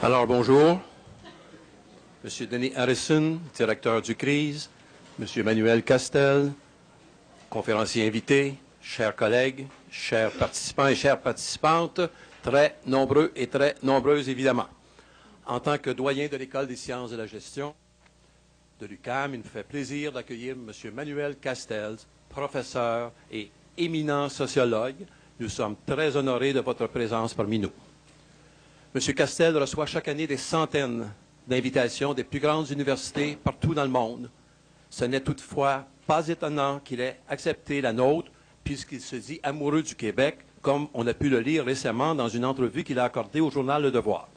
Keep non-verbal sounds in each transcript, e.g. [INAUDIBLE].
Alors, bonjour. Monsieur Denis Harrison, directeur du CRISE, Monsieur Manuel Castel, conférencier invité, chers collègues, chers participants et chères participantes, très nombreux et très nombreuses évidemment. En tant que doyen de l'École des sciences de la gestion de l'UCAM, il me fait plaisir d'accueillir Monsieur Manuel Castel, professeur et éminent sociologue. Nous sommes très honorés de votre présence parmi nous. M. Castel reçoit chaque année des centaines d'invitations des plus grandes universités partout dans le monde. Ce n'est toutefois pas étonnant qu'il ait accepté la nôtre, puisqu'il se dit amoureux du Québec, comme on a pu le lire récemment dans une entrevue qu'il a accordée au journal Le Devoir.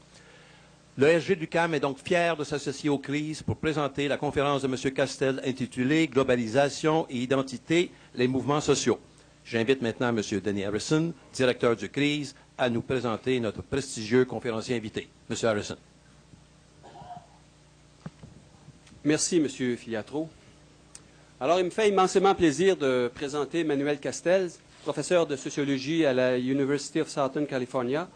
Le SG du CAM est donc fier de s'associer aux crises pour présenter la conférence de M. Castel intitulée Globalisation et identité, les mouvements sociaux. J'invite maintenant M. Denis Harrison, directeur du CRISE, à nous présenter notre prestigieux conférencier invité. M. Harrison. Merci, M. Filiatro. Alors, il me fait immensément plaisir de présenter Manuel Castells, professeur de sociologie à la University of Southern California,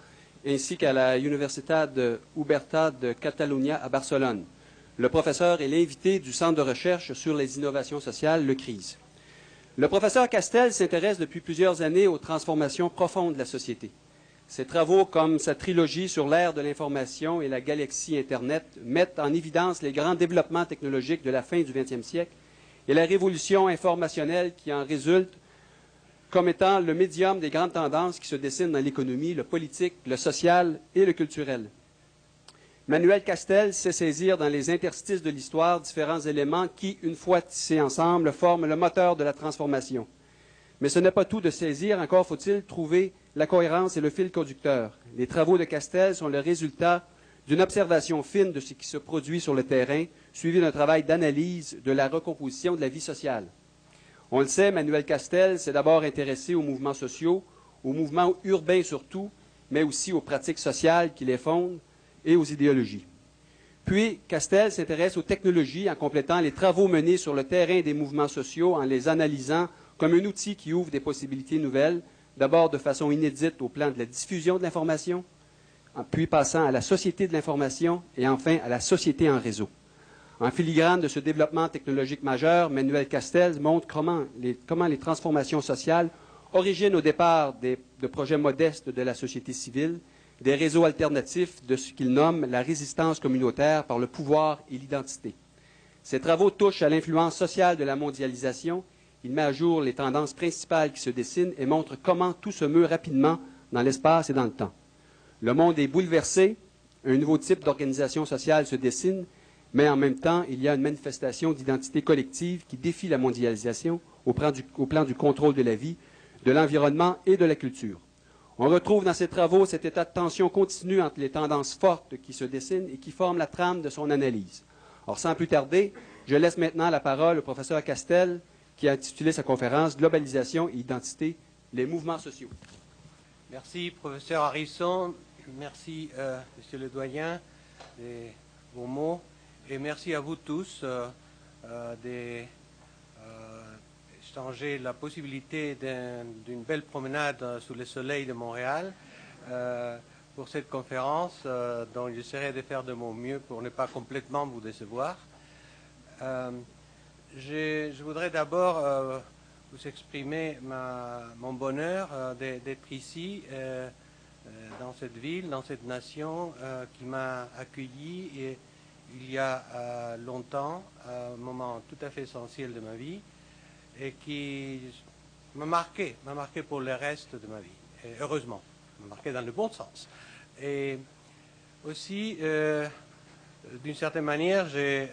ainsi qu'à la Universitat de Huberta de Catalunya à Barcelone. Le professeur est l'invité du Centre de recherche sur les innovations sociales, le CRISE. Le professeur Castel s'intéresse depuis plusieurs années aux transformations profondes de la société. Ses travaux, comme sa trilogie sur l'ère de l'information et la galaxie Internet, mettent en évidence les grands développements technologiques de la fin du XXe siècle et la révolution informationnelle qui en résulte comme étant le médium des grandes tendances qui se dessinent dans l'économie, le politique, le social et le culturel. Manuel Castel sait saisir dans les interstices de l'histoire différents éléments qui, une fois tissés ensemble, forment le moteur de la transformation. Mais ce n'est pas tout de saisir, encore faut-il trouver la cohérence et le fil conducteur. Les travaux de Castel sont le résultat d'une observation fine de ce qui se produit sur le terrain, suivi d'un travail d'analyse de la recomposition de la vie sociale. On le sait, Manuel Castel s'est d'abord intéressé aux mouvements sociaux, aux mouvements urbains surtout, mais aussi aux pratiques sociales qui les fondent, et aux idéologies. Puis, Castel s'intéresse aux technologies en complétant les travaux menés sur le terrain des mouvements sociaux en les analysant comme un outil qui ouvre des possibilités nouvelles, d'abord de façon inédite au plan de la diffusion de l'information, puis passant à la société de l'information et enfin à la société en réseau. En filigrane de ce développement technologique majeur, Manuel Castel montre comment les, comment les transformations sociales originent au départ des, de projets modestes de la société civile des réseaux alternatifs de ce qu'il nomme la résistance communautaire par le pouvoir et l'identité. Ses travaux touchent à l'influence sociale de la mondialisation. Il met à jour les tendances principales qui se dessinent et montre comment tout se meut rapidement dans l'espace et dans le temps. Le monde est bouleversé, un nouveau type d'organisation sociale se dessine, mais en même temps, il y a une manifestation d'identité collective qui défie la mondialisation au plan, du, contrôle de la vie, de l'environnement et de la culture. On retrouve dans ses travaux cet état de tension continue entre les tendances fortes qui se dessinent et qui forment la trame de son analyse. Alors, sans plus tarder, je laisse maintenant la parole au professeur Castel, qui a intitulé sa conférence Globalisation et identité, les mouvements sociaux. Merci, professeur Harrison. Merci, euh, monsieur le doyen, de vos mots. Et merci à vous tous euh, euh, de changer la possibilité d'une belle promenade sous le soleil de Montréal euh, pour cette conférence euh, dont j'essaierai de faire de mon mieux pour ne pas complètement vous décevoir. Je, voudrais d'abord euh, vous exprimer ma, mon bonheur euh, d'être ici euh, dans cette ville, dans cette nation qui m'a accueilli et, il y a longtemps, un moment tout à fait essentiel de ma vie et qui m'a marqué, m'a marqué pour le reste de ma vie. Heureusement, m'a marqué dans le bon sens. Et aussi, d'une certaine manière, j'ai,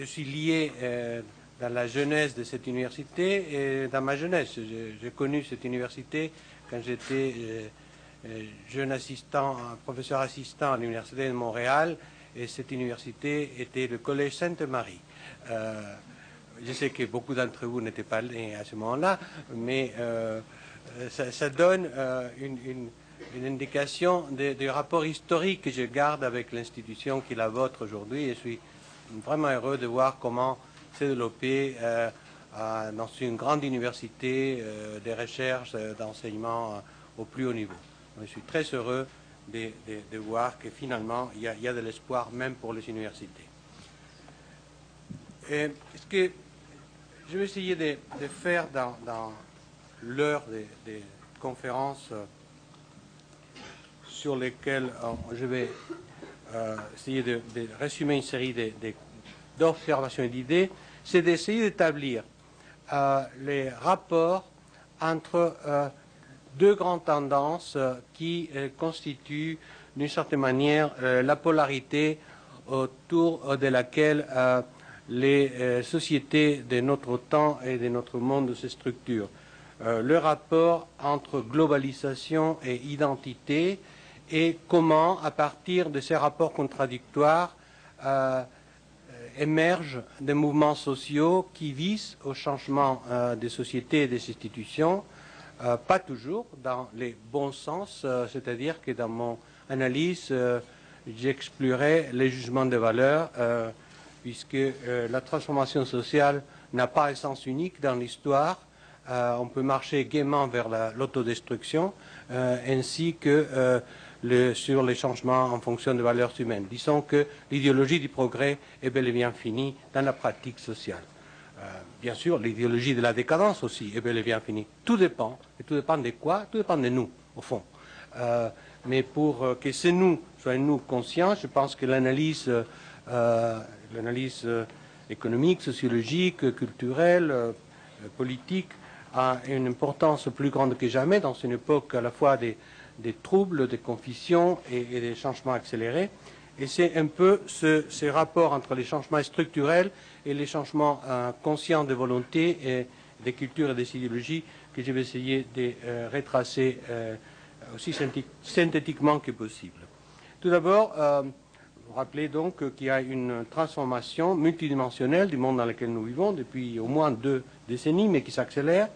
je suis lié euh, dans la jeunesse de cette université et dans ma jeunesse. J'ai connu cette université quand j'étais jeune assistant, professeur assistant à l'Université de Montréal et cette université était le Collège Sainte-Marie. Je sais que beaucoup d'entre vous n'étaient pas nés à ce moment-là, mais euh, ça, donne euh, une, indication des de rapports historiques que je garde avec l'institution qui est la vôtre aujourd'hui. Vraiment heureux de voir comment s'est développé euh, dans une grande université euh, des recherches, euh, d'enseignement au plus haut niveau. Je suis très heureux de, voir que finalement, il y a, de l'espoir même pour les universités. ce que je vais essayer de, faire dans, l'heure des, conférences sur lesquelles je vais euh, essayer de, résumer une série d'observations et d'idées, c'est d'essayer d'établir les rapports entre deux grandes tendances qui constituent d'une certaine manière la polarité autour de laquelle les euh, sociétés de notre temps et de notre monde se structurent. Euh, le rapport entre globalisation et identité et comment, à partir de ces rapports contradictoires, euh, émergent des mouvements sociaux qui visent au changement des sociétés et des institutions, pas toujours dans les bons sens, c'est-à-dire que dans mon analyse, j'exclurai les jugements de valeur puisque euh, la transformation sociale n'a pas un sens unique dans l'histoire. Euh, on peut marcher gaiement vers l'autodestruction, euh, ainsi que sur les changements en fonction des valeurs humaines. Disons que l'idéologie du progrès est bel et bien finie dans la pratique sociale. bien sûr, l'idéologie de la décadence aussi est bel et bien finie. Tout dépend. Et tout dépend de quoi? Tout dépend de nous, au fond. mais pour que ces nous soient nous conscients, je pense que l'analyse l'analyse euh, économique, sociologique, culturelle, euh, politique a une importance plus grande que jamais dans une époque à la fois des, troubles, des confusions et, des changements accélérés. Et c'est un peu ce, ces rapports entre les changements structurels et les changements euh, conscients de volonté et des cultures et des idéologies que je vais essayer de retracer aussi synthétiquement que possible. Tout d'abord, vous rappelez donc qu'il y a une transformation multidimensionnelle du monde dans lequel nous vivons depuis au moins deux décennies, mais qui s'accélère.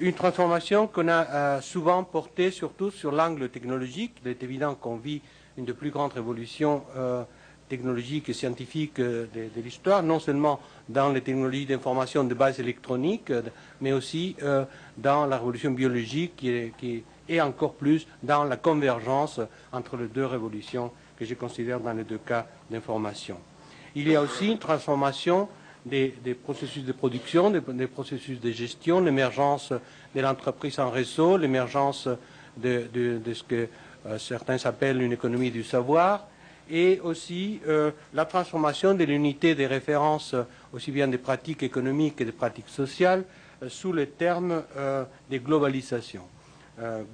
Euh, une transformation qu'on a euh, souvent portée surtout sur l'angle technologique. Il est évident qu'on vit une des plus grandes révolutions euh, technologiques et scientifiques de, l'histoire, non seulement dans les technologies d'information de base électronique, mais aussi dans la révolution biologique qui et encore plus dans la convergence entre les deux révolutions que je considère dans les deux cas d'information. Il y a aussi une transformation des, processus de production, des, processus de gestion, l'émergence de l'entreprise en réseau, l'émergence de, ce que euh, certains appellent une économie du savoir, et aussi euh, la transformation de l'unité des références, aussi bien des pratiques économiques que des pratiques sociales, euh, sous le terme des globalisations.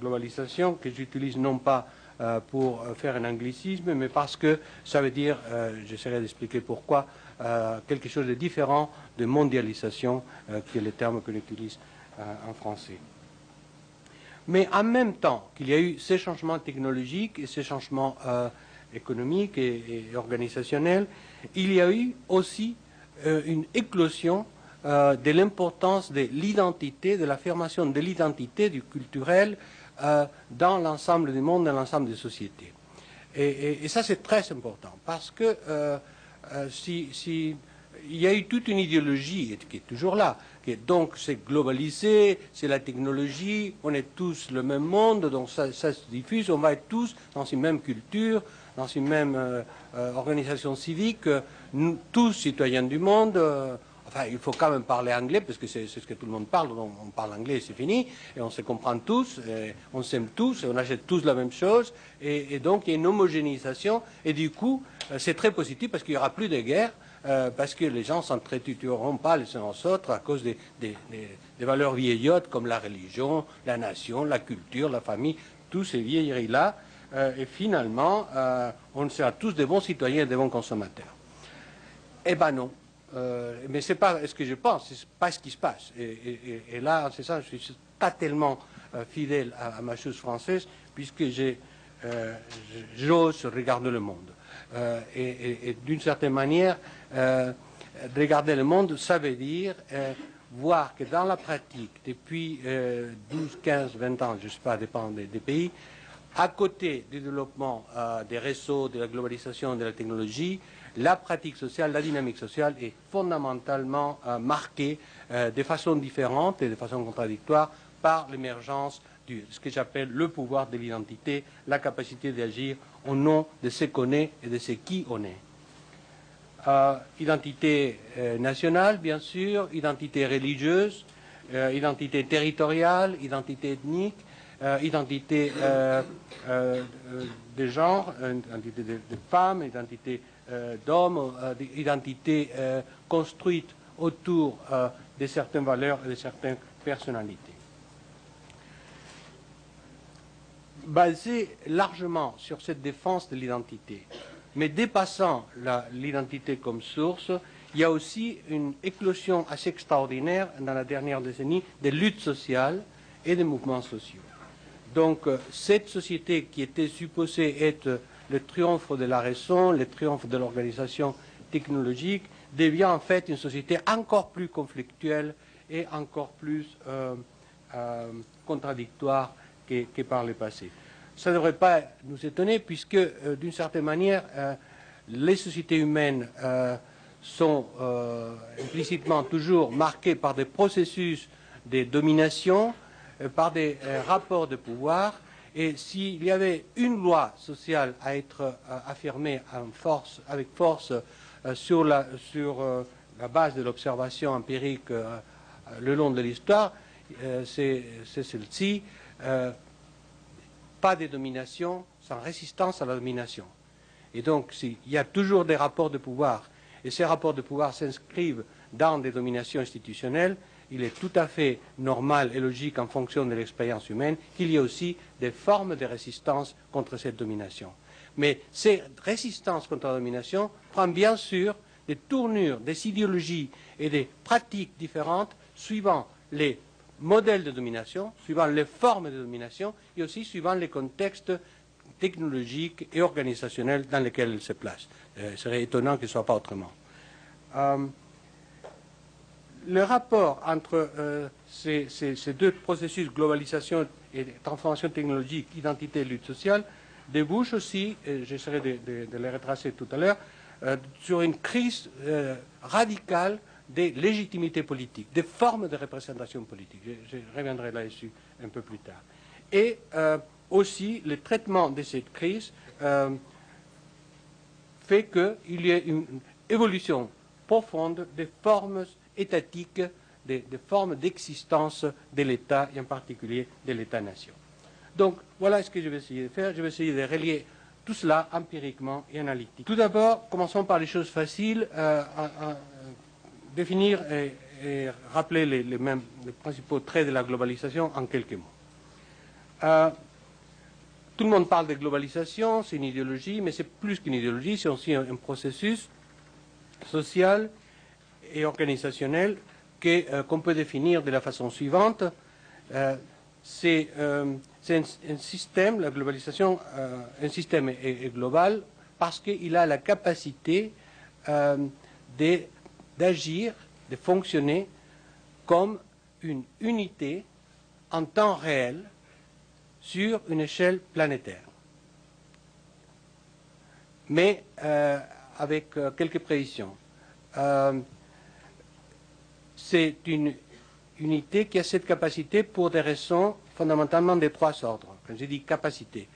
globalisation que j'utilise non pas euh, pour faire un anglicisme, mais parce que ça veut dire, euh, j'essaierai d'expliquer pourquoi, euh, quelque chose de différent de mondialisation, qui est le terme que utilise en français. Mais en même temps qu'il y a eu ces changements technologiques et ces changements économiques et, organisationnels, il y a eu aussi une éclosion de l'importance de l'identité, de l'affirmation de l'identité du culturel euh, dans l'ensemble du monde, dans l'ensemble des sociétés. Et, ça, c'est très important, parce que euh, euh, si, il y a eu toute une idéologie qui est toujours là, qui donc c'est globalisé, c'est la technologie, on est tous le même monde, donc ça, se diffuse, on va être tous dans une même culture, dans une même organisation civique, tous citoyens du monde il faut quand même parler anglais, parce que c'est ce que tout le monde parle, on parle anglais et c'est fini, et on se comprend tous, on s'aime tous, et on achète tous la même chose, et, donc il y a une homogénéisation, et du coup, euh, c'est très positif parce qu'il n'y aura plus de guerre, euh, parce que les gens s'entretueront pas les uns aux autres à cause des, valeurs vieillottes comme la religion, la nation, la culture, la famille, tous ces vieilleries-là, euh, et finalement, on sera tous des bons citoyens et des bons consommateurs. Eh ben non. Euh, mais ce n'est pas ce que je pense, ce n'est pas ce qui se passe. Et, là, c'est ça, je suis pas tellement euh, fidèle à, ma chose française, puisque euh, j'ose regarder le monde. et, d'une certaine manière, regarder le monde, ça veut dire voir que dans la pratique, depuis 12, 15, 20 ans, je ne sais pas, dépend des, pays, à côté du développement des réseaux, de la globalisation, de la technologie, la pratique sociale, la dynamique sociale est fondamentalement euh, marquée euh, de façon différente et de façon contradictoire par l'émergence du, ce que j'appelle le pouvoir de l'identité, la capacité d'agir au nom de ce qu'on est et de ce qui on est. Euh, identité nationale, bien sûr, identité religieuse, identité territoriale, identité ethnique, identité de genre, identité de, de femmes, identité d'hommes, identité construite autour de certaines valeurs et de certaines personnalités. Basé largement sur cette défense de l'identité, mais dépassant l'identité comme source, il y a aussi une éclosion assez extraordinaire dans la dernière décennie des luttes sociales et des mouvements sociaux. Donc euh, cette société qui était supposée être le triomphe de la raison, le triomphe de l'organisation technologique, devient en fait une société encore plus conflictuelle et encore plus euh, euh, contradictoire que, par le passé. Ça ne devrait pas nous étonner puisque, d'une certaine manière, les sociétés humaines sont implicitement toujours marquées par des processus de domination, par des rapports de pouvoir. Et s'il y avait une loi sociale à être affirmée force, avec force sur, la, sur la, base de l'observation empirique le long de l'histoire, euh, c'est celle-ci. Euh, pas de domination sans résistance à la domination. Et donc, il y a toujours des rapports de pouvoir, et ces rapports de pouvoir s'inscrivent dans des dominations institutionnelles, il est tout à fait normal et logique en fonction de l'expérience humaine qu'il y ait aussi des formes de résistance contre cette domination. Mais ces résistances contre la domination prennent bien sûr des tournures, des idéologies et des pratiques différentes suivant les modèles de domination, suivant les formes de domination et aussi suivant les contextes technologiques et organisationnels dans lesquels elles se placent. Euh, serait étonnant qu'il ne soit pas autrement. Euh, le rapport entre euh, ces, deux processus, globalisation et transformation technologique, identité et lutte sociale, débouche aussi, et j'essaierai de, les retracer tout à l'heure, sur une crise radicale des légitimités politiques, des formes de représentation politique. Je, reviendrai là-dessus un peu plus tard. Et euh, aussi, le traitement de cette crise euh, fait qu'il y ait une évolution profonde des formes étatiques, des, formes d'existence de l'État, et en particulier de l'État-nation. Donc, voilà ce que je vais essayer de faire. Je vais essayer de relier tout cela empiriquement et analytiquement. Tout d'abord, commençons par les choses faciles. Euh, définir et, rappeler les, mêmes, les principaux traits de la globalisation en quelques mots. Euh, tout le monde parle de globalisation, c'est une idéologie, mais c'est plus qu'une idéologie, c'est aussi un, processus social et organisationnel euh, qu'on peut définir de la façon suivante. Euh, c'est un, système, la globalisation, un système est, global parce qu'il a la capacité d'agir, de fonctionner comme une unité en temps réel sur une échelle planétaire. Mais euh, avec euh, quelques prévisions. Euh, c'est une unité qui a cette capacité pour des raisons fondamentalement de trois ordres. Quand je dis capacité,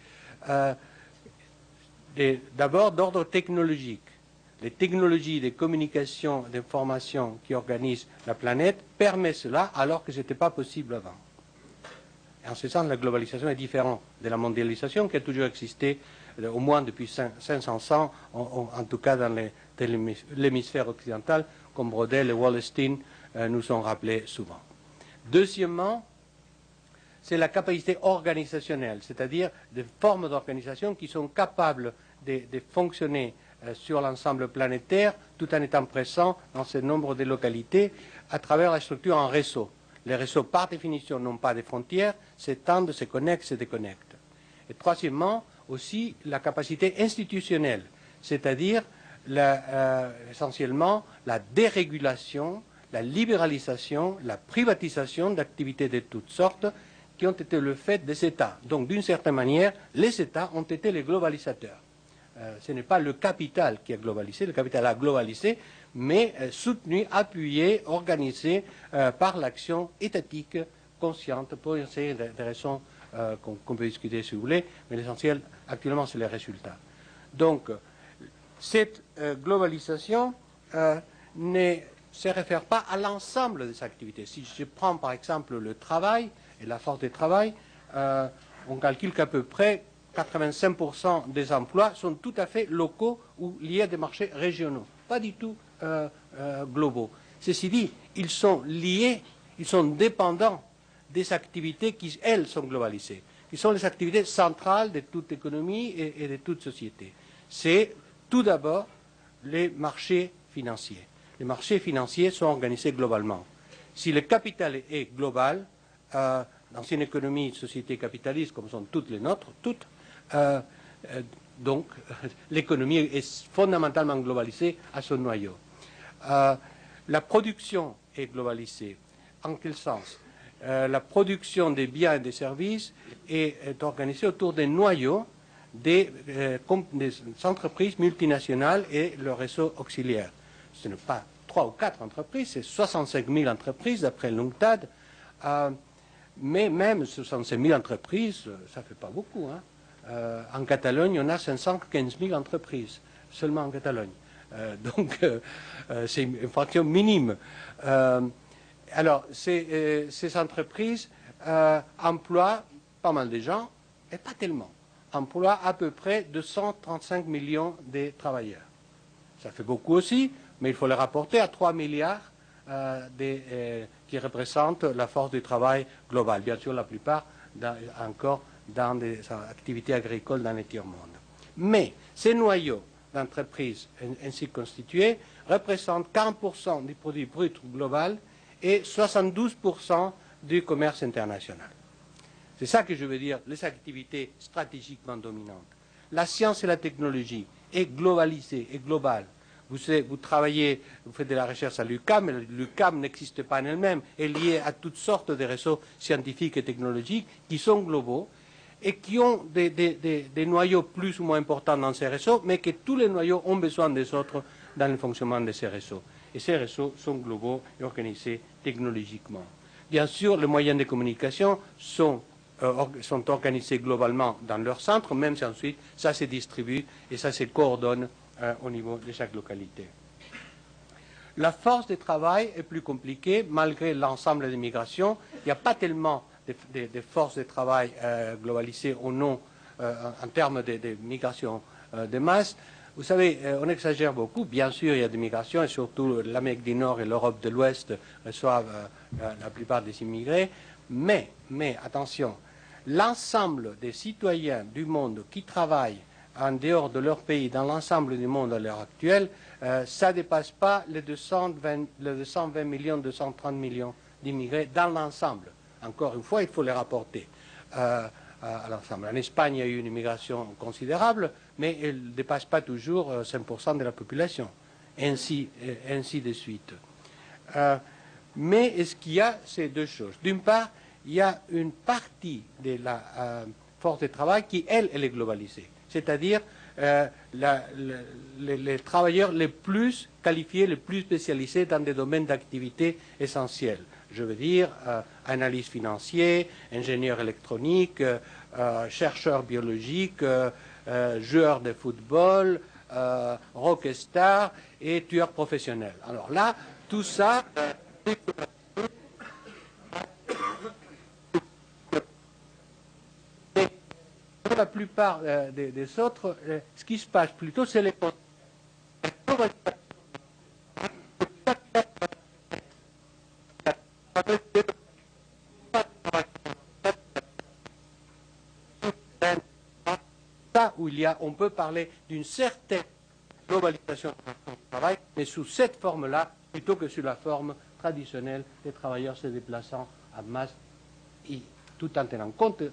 d'abord d'ordre technologique les technologies de communication d'information qui organisent la planète permettent cela alors que ce n'était pas possible avant. en ce sens, la globalisation est différente de la mondialisation qui a toujours existé euh, au moins depuis 500 ans, en, tout cas dans l'hémisphère occidental, comme Brodel et Wallerstein euh, nous ont rappelé souvent. Deuxièmement, c'est la capacité organisationnelle, c'est-à-dire des formes d'organisation qui sont capables de fonctionner euh, sur l'ensemble planétaire tout en étant présent dans ce nombre de localités à travers la structure en réseau. Les réseaux, par définition, n'ont pas de frontières, s'étendent, se connectent, se déconnectent. Et troisièmement, aussi la capacité institutionnelle, c'est-à-dire euh, essentiellement la dérégulation, la libéralisation, la privatisation d'activités de toutes sortes qui ont été le fait des États. Donc, d'une certaine manière, les États ont été les globalisateurs. Euh, ce n'est pas le capital qui a globalisé, le capital a globalisé, mais euh, soutenu, appuyé, organisé euh, par l'action étatique consciente pour essayer des raisons euh, qu'on peut discuter si vous voulez, mais l'essentiel actuellement c'est les résultats. Donc, cette globalisation ne se réfère pas à l'ensemble des activités. Si je prends par exemple le travail et la force de travail, on calcule qu'à peu près 85% des emplois sont tout à fait locaux ou liés à des marchés régionaux, pas du tout globaux. Ceci dit, ils sont liés, ils sont dépendants des activités qui, elles, sont globalisées, qui sont les activités centrales de toute économie et, de toute société. C'est tout d'abord les marchés financiers. Les marchés financiers sont organisés globalement. Si le capital est global, euh, dans une économie, une société capitaliste comme sont toutes les nôtres, toutes, euh, euh, donc [LAUGHS] l'économie est fondamentalement globalisée à son noyau. la production est globalisée. En quel sens? La production des biens et des services est, organisée autour des noyaux des, des, entreprises multinationales et le réseau auxiliaire. Ce n'est pas trois ou quatre entreprises, c'est 65 000 entreprises d'après l'UNCTAD. Euh, mais même 65 000 entreprises, ça ne fait pas beaucoup. Hein. en Catalogne, on a 515 000 entreprises, seulement en Catalogne. donc, c'est une fraction minime. Alors, ces, euh, entreprises euh, emploient pas mal de gens, et pas tellement. Emploient à peu près 235 millions de travailleurs. Ça fait beaucoup aussi, mais il faut les rapporter à 3 milliards euh, qui représentent la force du travail globale. Bien sûr, la plupart encore dans des activités agricoles dans le tiers-monde. Mais ces noyaux d'entreprises ainsi constitués représentent 40% du produit brut global et 72% du commerce international. C'est ça que je veux dire, les activités stratégiquement dominantes. La science et la technologie est globalisée, est globale. Vous, travaillez, vous faites de la recherche à l'UCAM, mais l'UCAM n'existe pas en elle-même, elle est liée à toutes sortes de réseaux scientifiques et technologiques qui sont globaux et qui ont des, des, noyaux plus ou moins importants dans ces réseaux, mais que tous les noyaux ont besoin des autres dans le fonctionnement de ces réseaux et ces réseaux sont globaux et organisés technologiquement. Bien sûr, les moyens de communication sont, euh, sont organisés globalement dans leur centre, même si ensuite ça se distribue et ça se coordonne euh, au niveau de chaque localité. La force de travail est plus compliquée malgré l'ensemble des migrations. Il n'y a pas tellement de, forces de travail euh, globalisées au nom en termes de, de migration de masse. Vous savez, euh, on exagère beaucoup. Bien sûr, il y a des migrations, et surtout l'Amérique du Nord et l'Europe de l'Ouest reçoivent euh, la plupart des immigrés. Mais, mais attention, l'ensemble des citoyens du monde qui travaillent en dehors de leur pays, dans l'ensemble du monde à l'heure actuelle, euh, ça ne dépasse pas les 220, les 220 millions, 230 millions d'immigrés dans l'ensemble. Encore une fois, il faut les rapporter à l'ensemble. En Espagne, il y a eu une immigration considérable, mais elle ne dépasse pas toujours 5% euh, de la population, ainsi, euh, de suite. Euh, mais ce qu'il y a, c'est deux choses? D'une part, il y a une partie de la force de travail qui, elle, elle est globalisée. C'est-à-dire les, travailleurs les plus qualifiés, les plus spécialisés dans des domaines d'activité essentiels. Je veux dire, analyse financière, ingénieur électronique, chercheur biologique, euh, joueurs de football, euh, rockstar et tueurs professionnels. Alors là, tout ça. Pour la plupart euh, des, autres, ce qui se passe plutôt, c'est les où il y a, on peut parler d'une certaine globalisation du travail, mais sous cette forme-là, plutôt que sous la forme traditionnelle des travailleurs se déplaçant à masse, tout en tenant compte,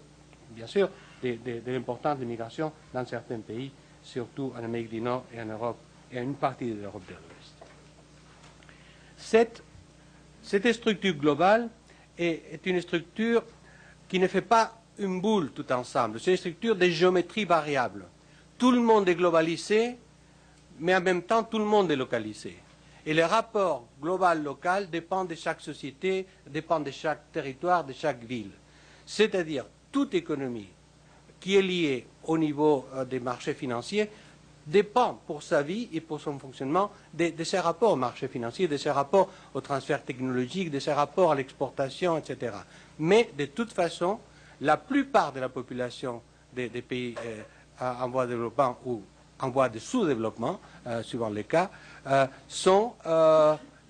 bien sûr, de, l'importance de l'immigration dans certains pays, surtout en Amérique du Nord et en Europe, et en une partie de l'Europe de l'Ouest. Cette, cette structure globale est une structure qui ne fait pas une boule tout ensemble. C'est une structure de géométrie variable. Tout le monde est globalisé, mais en même temps, tout le monde est localisé. Et le rapport global-local dépend de chaque société, dépend de chaque territoire, de chaque ville. C'est-à-dire, toute économie qui est liée au niveau euh, des marchés financiers dépend pour sa vie et pour son fonctionnement de, ses rapports au marché financier, de ses rapports au transfert technologique, de ses rapports à l'exportation, etc. Mais de toute façon, la plupart de la population des, pays euh, en voie de développement ou en voie de sous-développement, euh, suivant les cas, sont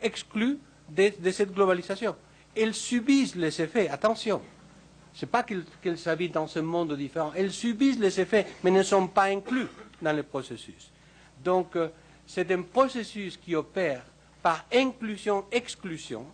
exclus de cette globalisation. Elles subissent les effets, attention, ce n'est pas qu'elles s'habitent dans ce monde différent, elles subissent les effets, mais ne sont pas inclus dans le processus. Donc, euh, c'est un processus qui opère par inclusion-exclusion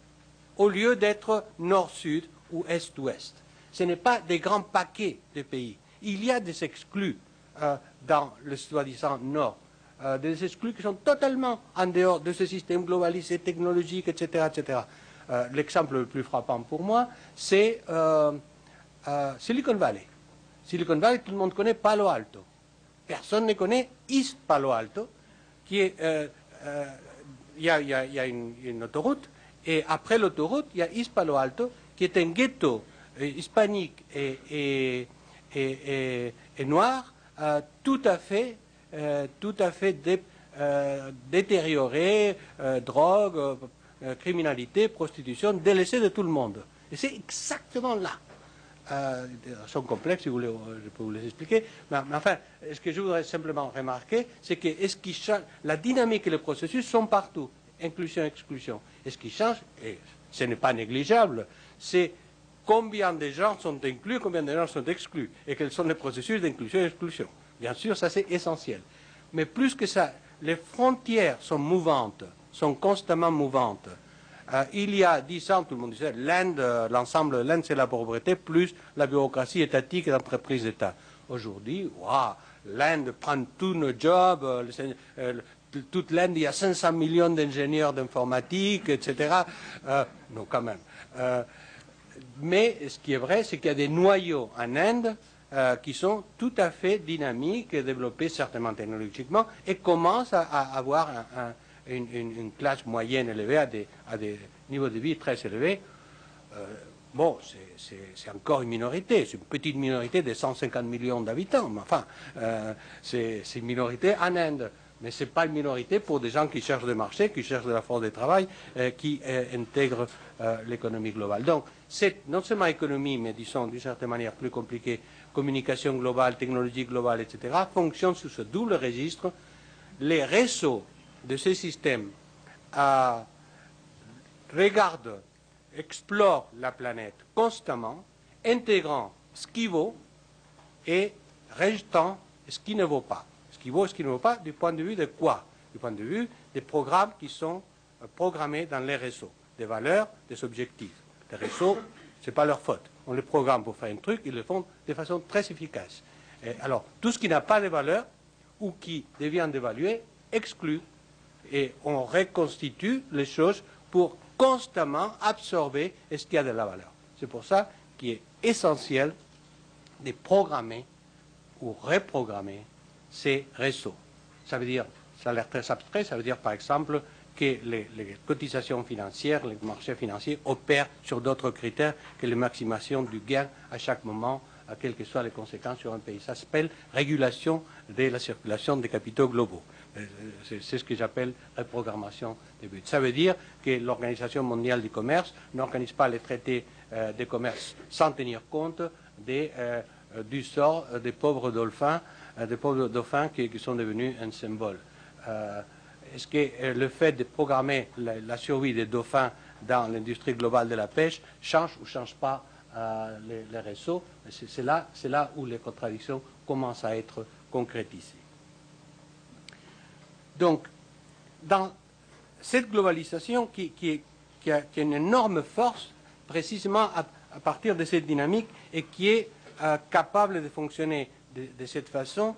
au lieu d'être nord-sud ou est-ouest. Ce n'est pas des grands paquets de pays. Il y a des exclus euh, dans le soi-disant nord, euh, des exclus qui sont totalement en dehors de ce système globalisé, technologique, etc. etc. L'exemple le plus frappant pour moi, c'est Silicon Valley. Silicon Valley, tout le monde connaît Palo Alto. Personne ne connaît East Palo Alto, qui est... euh, euh, Il y, a, une, autoroute, et après l'autoroute, il y a East Palo Alto, qui est un ghetto euh, hispanique et, noir, tout à fait, tout à fait dé- détérioré, drogue, criminalité, prostitution, délaissé de tout le monde. Et c'est exactement là. Euh, sont complexes, si vous voulez, euh, je peux vous les expliquer. Mais, enfin, ce que je voudrais simplement remarquer, c'est que est-ce change, la dynamique et le processus sont partout, inclusion, exclusion. Et ce qui change, et ce n'est pas négligeable, c'est combien de gens sont inclus, combien de gens sont exclus, et quels sont les processus d'inclusion et d'exclusion. Bien sûr, ça c'est essentiel. Mais plus que ça, les frontières sont mouvantes, sont constamment mouvantes. Euh, il y a dix ans, tout le monde disait, l'Inde, euh, l'ensemble de l'Inde, c'est la pauvreté plus la bureaucratie étatique et l'entreprise d'État. Aujourd'hui, waouh, l'Inde prend tous nos jobs, euh, toute l'Inde, il y a 500 millions d'ingénieurs d'informatique, etc. Non, quand même. Mais ce qui est vrai, c'est qu'il y a des noyaux en Inde qui sont tout à fait dynamiques développés certainement technologiquement et commencent à, avoir un- une, classe moyenne élevée à des, niveaux de vie très élevés. Euh, bon, c'est- encore une minorité, c'est une petite minorité de 150 millions d'habitants, mais enfin, euh, c'est une minorité en Inde. Mais ce n'est pas une minorité pour des gens qui cherchent des marchés, qui cherchent de la force de travail, euh, qui intègrent l'économie globale. Donc, c'est non seulement économie, mais disons d'une certaine manière plus compliquée, communication globale, technologie globale, etc., fonctionne sous ce double registre. Les réseaux de ces systèmes euh, regardent, explorent la planète constamment, intégrant ce qui vaut et rejetant ce qui ne vaut pas. Ce qui vaut et ce qui ne vaut pas du point de vue de quoi? Du point de vue des programmes qui sont euh, programmés dans les réseaux, des valeurs, des objectifs. Les réseaux, ce n'est pas leur faute. On les programme pour faire un truc, ils le font de façon très efficace. Alors, tout ce qui n'a pas de valeur ou qui devient dévalué, exclut. Et on reconstitue les choses pour constamment absorber ce qui a de la valeur. C'est pour ça qu'il est essentiel de programmer ou reprogrammer ces réseaux. Ça veut dire, ça a l'air très abstrait, ça veut dire par exemple que les, les cotisations financières, les marchés financiers opèrent sur d'autres critères que la maximation du gain à chaque moment, à quelles que soient les conséquences sur un pays. Ça s'appelle régulation de la circulation des capitaux globaux. Euh, C'est ce que j'appelle reprogrammation des buts. Ça veut dire que l'Organisation mondiale du commerce n'organise pas les traités euh, de commerce sans tenir compte euh, du sort des pauvres dauphins, des pauvres dauphins qui, sont devenus un symbole. Est-ce que le fait de programmer la, survie des dauphins dans l'industrie globale de la pêche change ou ne change pas les, réseaux? C'est là où les contradictions commencent à être concrétisées. Donc, dans cette globalisation qui, a, une énorme force, précisément à, partir de cette dynamique, et qui est euh, capable de fonctionner de, cette façon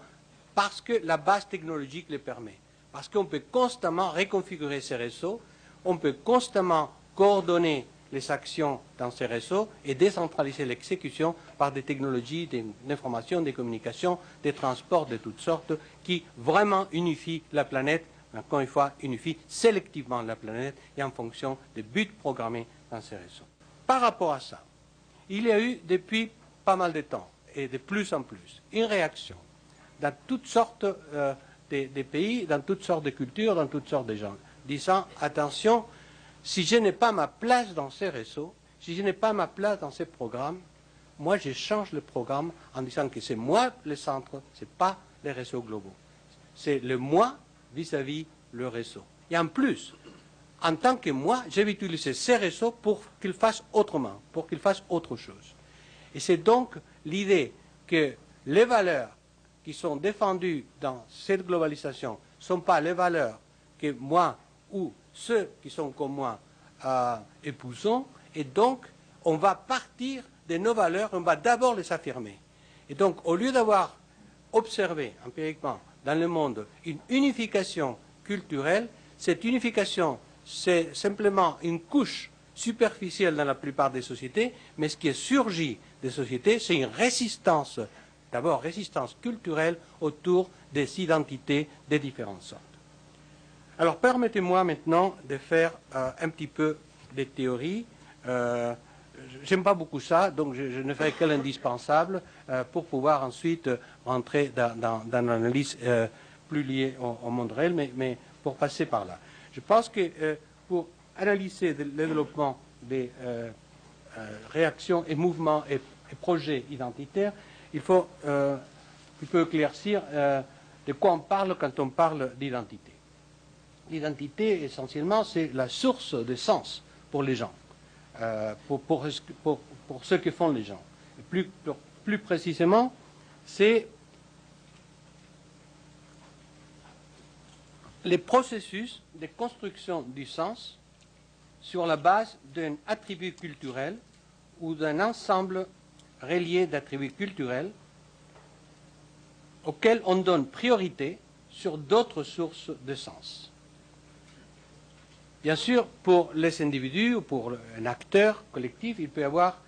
parce que la base technologique le permet. Parce qu'on peut constamment reconfigurer ces réseaux, on peut constamment coordonner les actions dans ces réseaux et décentraliser l'exécution par des technologies d'information, des communications, des transports de toutes sortes qui vraiment unifient la planète, encore une fois, unifient sélectivement la planète et en fonction des buts programmés dans ces réseaux. Par rapport à ça, il y a eu depuis pas mal de temps, et de plus en plus, une réaction dans toutes sortes euh, des, des pays, dans toutes sortes de cultures, dans toutes sortes de gens, disant attention, si je n'ai pas ma place dans ces réseaux, si je n'ai pas ma place dans ces programmes, moi je change le programme en disant que c'est moi le centre, ce n'est pas les réseaux globaux. C'est le moi vis-à-vis le réseau. Et en plus, en tant que moi, je vais utiliser ces réseaux pour qu'ils fassent autrement, pour qu'ils fassent autre chose. Et c'est donc l'idée que les valeurs qui sont défendues dans cette globalisation ne sont pas les valeurs que moi ou ceux qui sont comme moi euh, épousons, et donc on va partir de nos valeurs, on va d'abord les affirmer. Et donc, au lieu d'avoir observé empiriquement dans le monde une unification culturelle, cette unification, c'est simplement une couche superficielle dans la plupart des sociétés, mais ce qui est surgi des sociétés, c'est une résistance, d'abord résistance culturelle autour des identités des différentes sortes. Alors permettez-moi maintenant de faire euh, un petit peu des théories. Euh, J'aime pas beaucoup ça, donc je, ne ferai que l'indispensable euh, pour pouvoir ensuite rentrer dans, l'analyse euh, plus liée au, monde réel, mais, pour passer par là. Je pense que euh, pour analyser le développement des euh, réactions et mouvements et, et, projets identitaires, il faut un peu éclaircir de quoi on parle quand on parle d'identité. L'identité, essentiellement, c'est la source de sens pour les gens. Euh, pour, pour, ce que font les gens. Plus, plus précisément, c'est les processus de construction du sens sur la base d'un attribut culturel ou d'un ensemble relié d'attributs culturels auxquels on donne priorité sur d'autres sources de sens. Bien sûr, pour les individus ou pour un acteur collectif, il peut y avoir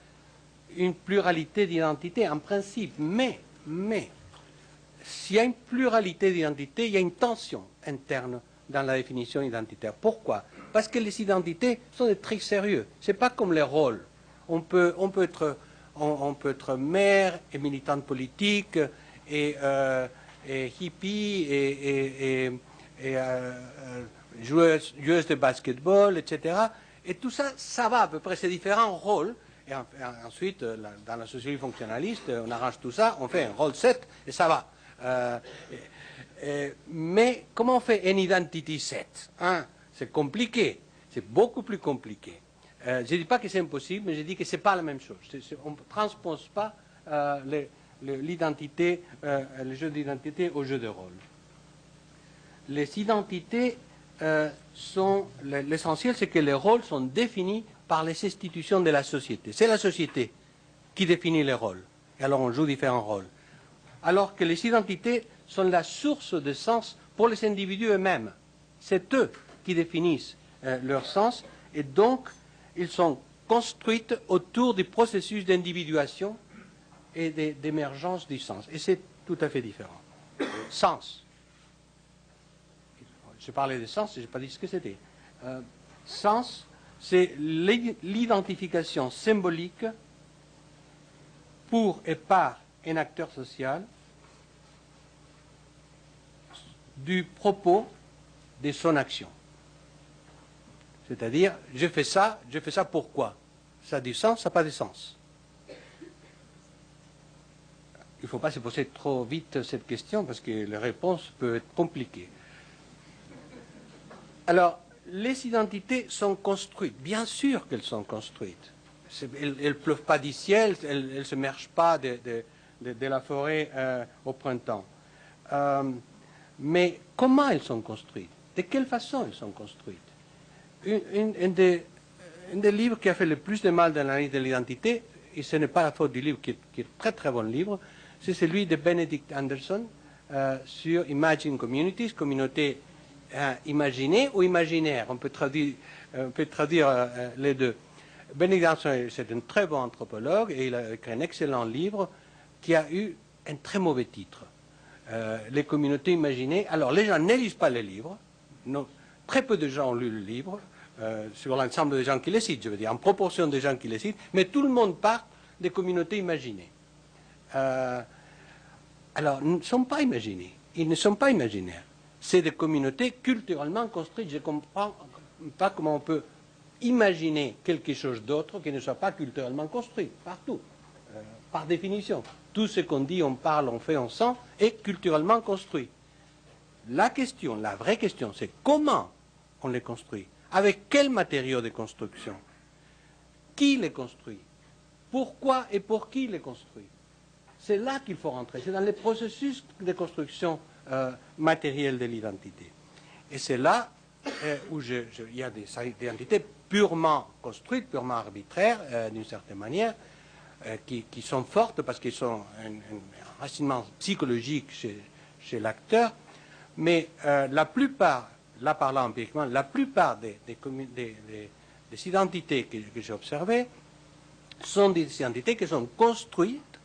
une pluralité d'identités en principe, mais, mais, s'il y a une pluralité d'identités, il y a une tension interne dans la définition identitaire. Pourquoi? Parce que les identités sont des trucs sérieux. Ce n'est pas comme les rôles. On peut, on peut, être, on, peut être mère et militante politique et, euh, et hippie et euh, joueuse, joueuse, de basketball, etc. Et tout ça, ça va à peu près, ces différents rôles. Et, en, et ensuite, la, dans la sociologie fonctionnaliste, on arrange tout ça, on fait un rôle 7 et ça va. Euh, mais comment on fait un identity set hein? C'est compliqué, c'est beaucoup plus compliqué. Euh, je ne dis pas que c'est impossible, mais je dis que ce n'est pas la même chose. On ne transpose pas euh, l'identité, euh, le jeu d'identité au jeu de rôle. Les identités euh, l'essentiel, c'est que les rôles sont définis par les institutions de la société. C'est la société qui définit les rôles. Et alors on joue différents rôles. Alors que les identités sont la source de sens pour les individus eux-mêmes. C'est eux qui définissent euh, leur sens et donc ils sont construites autour du processus d'individuation et d'émergence du sens. Et c'est tout à fait différent. Sens. Je parlais de sens, je n'ai pas dit ce que c'était. Euh, sens, c'est l'identification symbolique pour et par un acteur social du propos de son action. C'est-à-dire, je fais ça, je fais ça pourquoi? Ça a du sens, ça n'a pas de sens. Il ne faut pas se poser trop vite cette question parce que la réponse peut être compliquée. Alors, les identités sont construites. Bien sûr qu'elles sont construites. Elles ne pleuvent pas du ciel, elles ne se mergent pas de, la forêt euh, au printemps. Euh, mais comment elles sont construites? De quelle façon elles sont construites? Des, un, des, livres qui a fait le plus de mal dans l'analyse de l'identité, et ce n'est pas la faute du livre, qui est, qui est un très très bon livre, c'est celui de Benedict Anderson euh, sur Imagine Communities, communautés euh, imaginé ou imaginaire. On peut traduire, traduire euh, les deux. Benedict c'est un très bon anthropologue et il a écrit un excellent livre qui a eu un très mauvais titre. Euh, les communautés imaginées. Alors, les gens ne lisent pas les livres. Très peu de gens ont lu le livre, euh, sur l'ensemble des gens qui les citent, je veux dire, en proportion des gens qui les citent, mais tout le monde part des communautés imaginées. euh, alors, ne sont pas imaginés. Ils ne sont pas imaginaires. C'est des communautés culturellement construites. Je ne comprends pas comment on peut imaginer quelque chose d'autre qui ne soit pas culturellement construit, partout, euh, par définition. Tout ce qu'on dit, on parle, on fait, on sent, est culturellement construit. La question, la vraie question, c'est comment on les construit? Avec quels matériaux de construction? Qui les construit? Pourquoi et pour qui les construit? C'est là qu'il faut rentrer, c'est dans les processus de construction euh, matérielle de l'identité. Et c'est là euh, où il y a des identités purement construites, purement arbitraires, euh, d'une certaine manière, qui, sont fortes parce qu'ils sont un, un, racinement psychologique chez l'acteur, mais la plupart, là parlant empiriquement, la plupart des, identités que, j'ai observées sont des identités qui sont construites,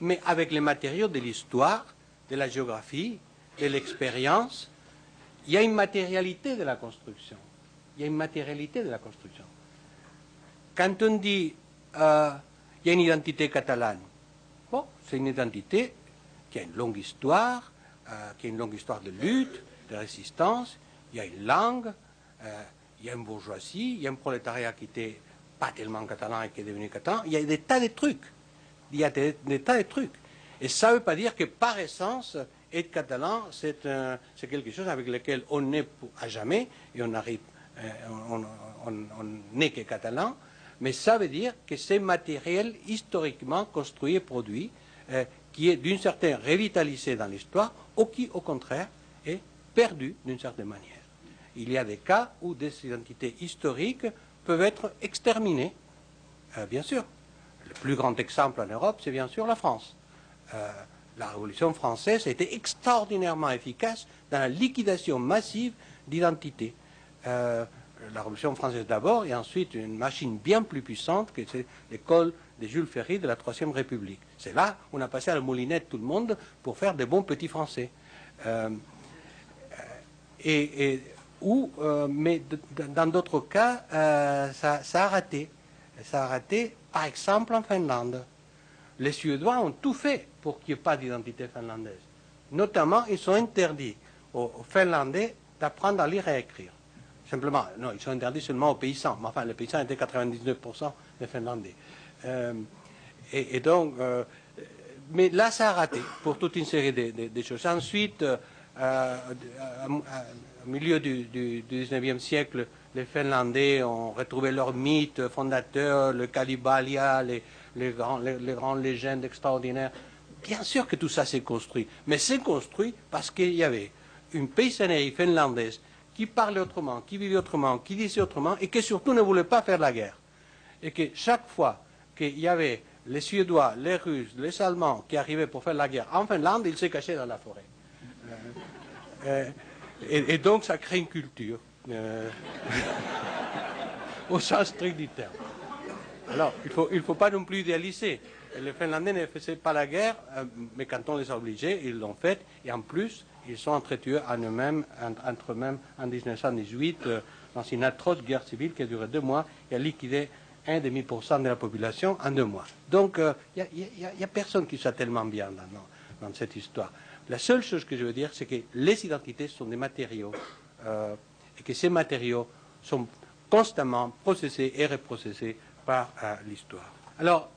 mais avec les matériaux de l'histoire, de la géographie, de l'expérience. Il y a une matérialité de la construction. Il y a une matérialité de la construction. Quand on dit euh, il y a une identité catalane, bon, c'est une identité qui a une longue histoire, euh, qui a une longue histoire de lutte, de résistance. Il y a une langue, euh, il y a une bourgeoisie, il y a un prolétariat qui n'était pas tellement catalan et qui est devenu catalan. Il y a des tas de trucs. Il y a des, tas de trucs. Et ça ne veut pas dire que par essence, être catalan, c'est quelque chose avec lequel on est à jamais et on arrive, euh, on n'est que catalan. Mais ça veut dire que c'est matériel historiquement construit et produit qui est d'une certaine revitalisé dans l'histoire ou qui, au contraire, est perdu d'une certaine manière. Il y a des cas où des identités historiques peuvent être exterminées, euh, bien sûr. Le plus grand exemple en Europe, c'est bien sûr la France. Euh, la Révolution française a été extraordinairement efficace dans la liquidation massive d'identités. Euh, la Révolution française d'abord, et ensuite une machine bien plus puissante que c'est l'école de Jules Ferry de la Troisième République. C'est là où on a passé à la moulinette tout le monde pour faire des bons petits Français. Euh, et, euh, mais dans d'autres cas, ça, ça, a raté. Ça a raté, par exemple, en Finlande. Les Suédois ont tout fait pour qu'il n'y ait pas d'identité finlandaise. Notamment, ils sont interdits aux, Finlandais d'apprendre à lire et à écrire. Simplement, non, ils sont interdits seulement aux paysans. Mais enfin, les paysans étaient 99% des Finlandais. et, donc, mais là, ça a raté pour toute une série de, choses. Ensuite, euh, euh, au milieu du, du, 19e siècle, les Finlandais ont retrouvé leur mythe fondateur, le Kalibalia, les, les, les, grandes légendes extraordinaires. Bien sûr que tout ça s'est construit, mais c'est construit parce qu'il y avait une paysannerie finlandaise qui parlait autrement, qui vivait autrement, qui disait autrement, et qui surtout ne voulait pas faire la guerre. Et que chaque fois qu'il y avait les Suédois, les Russes, les Allemands qui arrivaient pour faire la guerre en Finlande, ils se cachaient dans la forêt. Euh, et, donc ça crée une culture, euh, [LAUGHS] au sens strict du terme. Alors, il ne faut, il faut pas non plus idéaliser. Les Finlandais ne faisaient pas la guerre, mais quand on les a obligés, ils l'ont fait. Et en plus, ils sont entretués entre eux-mêmes, en 1918, dans une atroce guerre civile qui a duré deux mois et a liquidé 1,5% de la population en deux mois. Donc, il euh, n'y a, personne qui soit tellement bien dans, dans, cette histoire. La seule chose que je veux dire, c'est que les identités sont des matériaux euh, et que ces matériaux sont constamment processés et reprocessés par euh, l'histoire. Alors,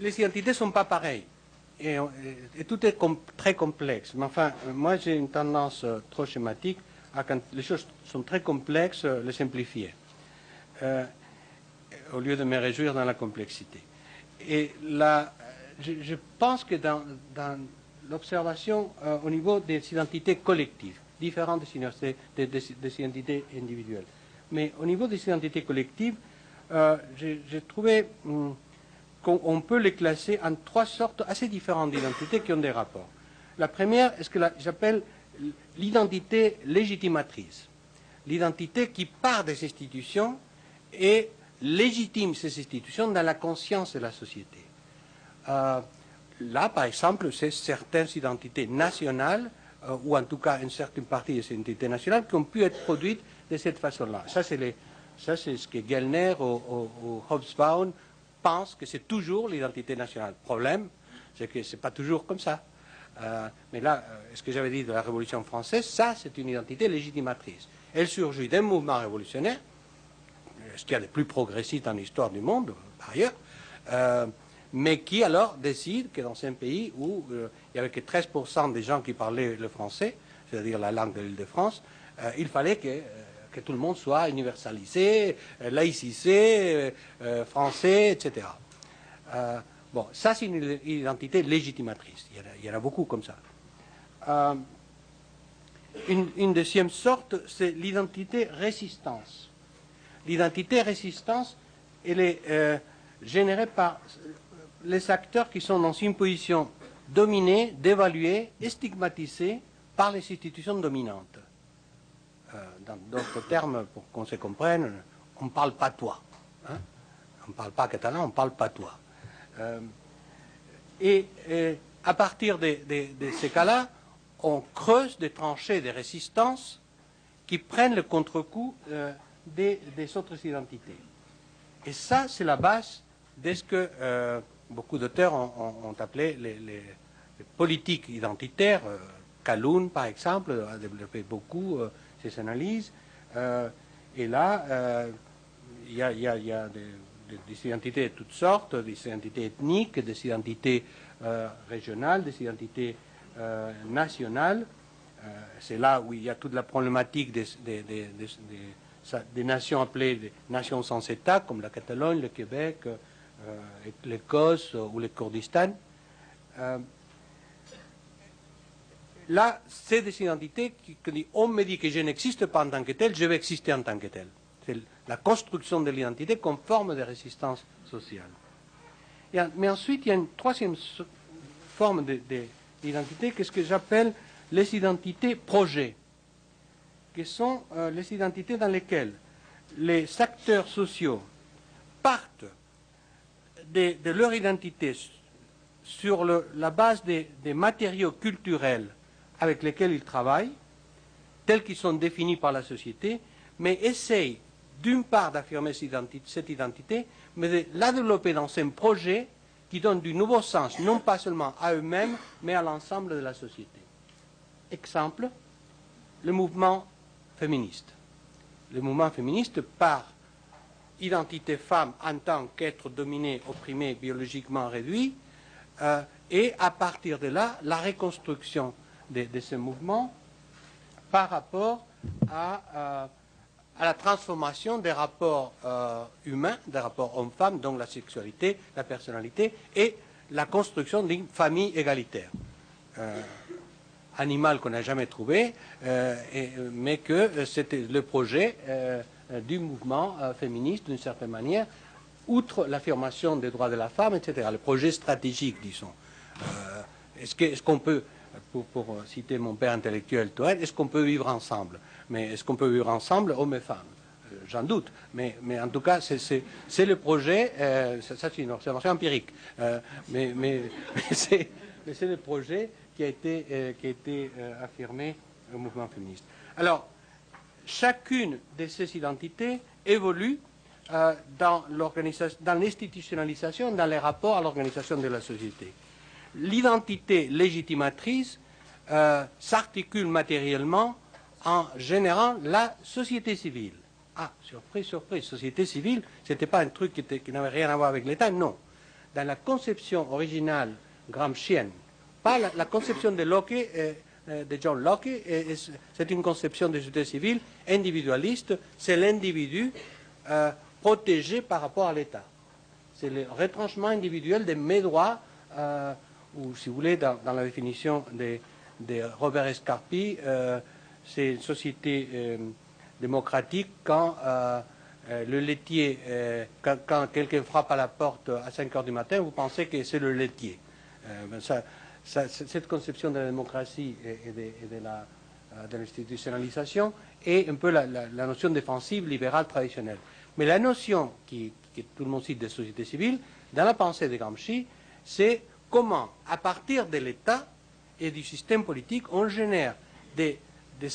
les identités ne sont pas pareilles. Et, tout est très complexe. Mais enfin, moi j'ai une tendance trop schématique à quand les choses sont très complexes, les simplifier. Euh, au lieu de me réjouir dans la complexité. Et là, je, pense que dans, l'observation euh, au niveau des identités collectives, différentes des, identités individuelles, mais au niveau des identités collectives, euh, j'ai trouvé hum, qu'on peut les classer en trois sortes assez différentes d'identités qui ont des rapports. La première est ce que j'appelle l'identité légitimatrice, l'identité qui part des institutions et légitime ces institutions dans la conscience de la société. Euh, là, par exemple, c'est certaines identités nationales, euh, ou en tout cas une certaine partie de ces identités nationales, qui ont pu être produites de cette façon-là. Ça, c'est ce que Gellner ou, ou, Hobsbawm pensent que c'est toujours l'identité nationale. Le problème, c'est que ce n'est pas toujours comme ça. Euh, mais là, euh, ce que j'avais dit de la Révolution française, ça, c'est une identité légitimatrice. Elle surgit d'un mouvement révolutionnaire, ce qu'il y a de plus progressiste dans l'histoire du monde, par ailleurs, euh, mais qui alors décide que dans un pays où il n'y avait que 13% des gens qui parlaient le français, c'est-à-dire la langue de l'île de France, il fallait que, que, tout le monde soit universalisé, laïcisé, français, etc. Bon, ça c'est une identité légitimatrice. Il y en a, beaucoup comme ça. Euh, une, deuxième sorte, c'est l'identité résistance. L'identité résistance, elle est euh, générée par les acteurs qui sont dans une position dominée, dévaluée et stigmatisée par les institutions dominantes. Euh, dans d'autres termes, pour qu'on se comprenne, on ne parle pas toi. Hein. On ne parle pas catalan, on ne parle pas toi. Euh, et, à partir de, ces cas-là, on creuse des tranchées de résistance qui prennent le contre-coup euh, des, autres identités. Et ça, c'est la base de ce que euh, beaucoup d'auteurs ont, appelé les, politiques identitaires. Kaloun, par exemple, a développé beaucoup ces analyses. et là, il y a, des des identités de toutes sortes, des identités ethniques, des identités euh, régionales, des identités euh, nationales. Euh, c'est là où il y a toute la problématique des, des, nations appelées des nations sans État, comme la Catalogne, le Québec, l'Écosse ou le Kurdistan. Là, c'est des identités qui, qui, on me dit que je n'existe pas en tant que tel, je vais exister en tant que tel. C'est la construction de l'identité comme forme de résistance sociale. mais ensuite, il y a une troisième forme d'identité, que ce que j'appelle les identités projets, qui sont euh, les identités dans lesquelles les acteurs sociaux partent de, leur identité sur la base des, matériaux culturels avec lesquels ils travaillent, tels qu'ils sont définis par la société, mais essayent d'une part d'affirmer cette identité, mais de la développer dans un projet qui donne du nouveau sens, non pas seulement à eux-mêmes, mais à l'ensemble de la société. Exemple, le mouvement féministe. Le mouvement féministe, par identité femme en tant qu'être dominé, opprimé, biologiquement réduit, euh, et à partir de là, la reconstruction de, ce mouvement par rapport à euh, la transformation des rapports euh, humains, des rapports hommes-femmes, donc la sexualité, la personnalité, et la construction d'une famille égalitaire. Euh, animal qu'on n'a jamais trouvé, mais que c'était le projet du mouvement féministe d'une certaine manière, outre l'affirmation des droits de la femme, etc. Le projet stratégique, disons. est-ce qu'on peut, pour, citer mon père intellectuel, est-ce qu'on peut vivre ensemble? Mais est-ce qu'on peut vivre ensemble, hommes et femmes? Euh, J'en doute. Mais, en tout cas, c'est le projet, euh, ça, c'est une observation empirique, euh, mais, mais, [LAUGHS] c'est le projet qui a été, qui a été affirmé au mouvement féministe. Alors, chacune de ces identités évolue dans l'institutionnalisation, dans les rapports à l'organisation de la société. L'identité légitimatrice s'articule matériellement en générant la société civile. Ah, surprise, surprise, société civile, ce n'était pas un truc qui, n'avait rien à voir avec l'État, non. Dans la conception originale gramscienne, pas la, conception de Locke, euh, euh, de John Locke, c'est une conception de société civile individualiste, c'est l'individu euh, protégé par rapport à l'État. C'est le retranchement individuel de mes droits, ou si vous voulez, dans, la définition de, de Robert Escarpi, c'est une société euh, démocratique quand euh, euh, le laitier, quand, quelqu'un frappe à la porte à 5 heures du matin, vous pensez que c'est le laitier. Ben cette conception de la démocratie et, de, l'institutionnalisation est un peu la, notion défensive libérale traditionnelle. Mais la notion qui, que tout le monde cite de société civile, dans la pensée de Gramsci, c'est comment, à partir de l'État et du système politique, on génère des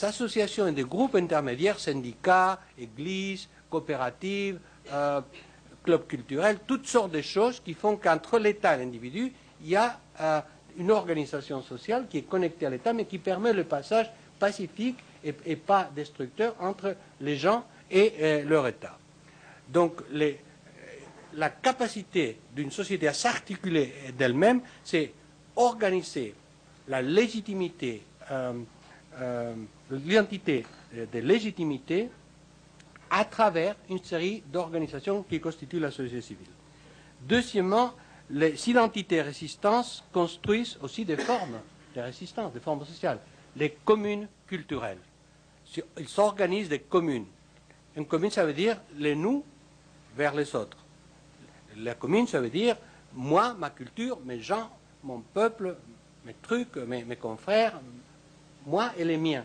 associations et des groupes intermédiaires, syndicats, églises, coopératives, euh, club culturel, toutes sortes de choses qui font qu'entre l'État et l'individu, il y a euh, une organisation sociale qui est connectée à l'État, mais qui permet le passage pacifique et, pas destructeur entre les gens et euh, leur État. Donc, la capacité d'une société à s'articuler d'elle-même, c'est organiser la légitimité, l'identité de légitimité à travers une série d'organisations qui constituent la société civile. Deuxièmement, les identités résistances construisent aussi des formes de résistance, des formes sociales. Les communes culturelles. Ils s'organisent des communes. Une commune, ça veut dire les nous vers les autres. La commune, ça veut dire moi, ma culture, mes gens, mon peuple, mes trucs, mes, confrères, moi et les miens.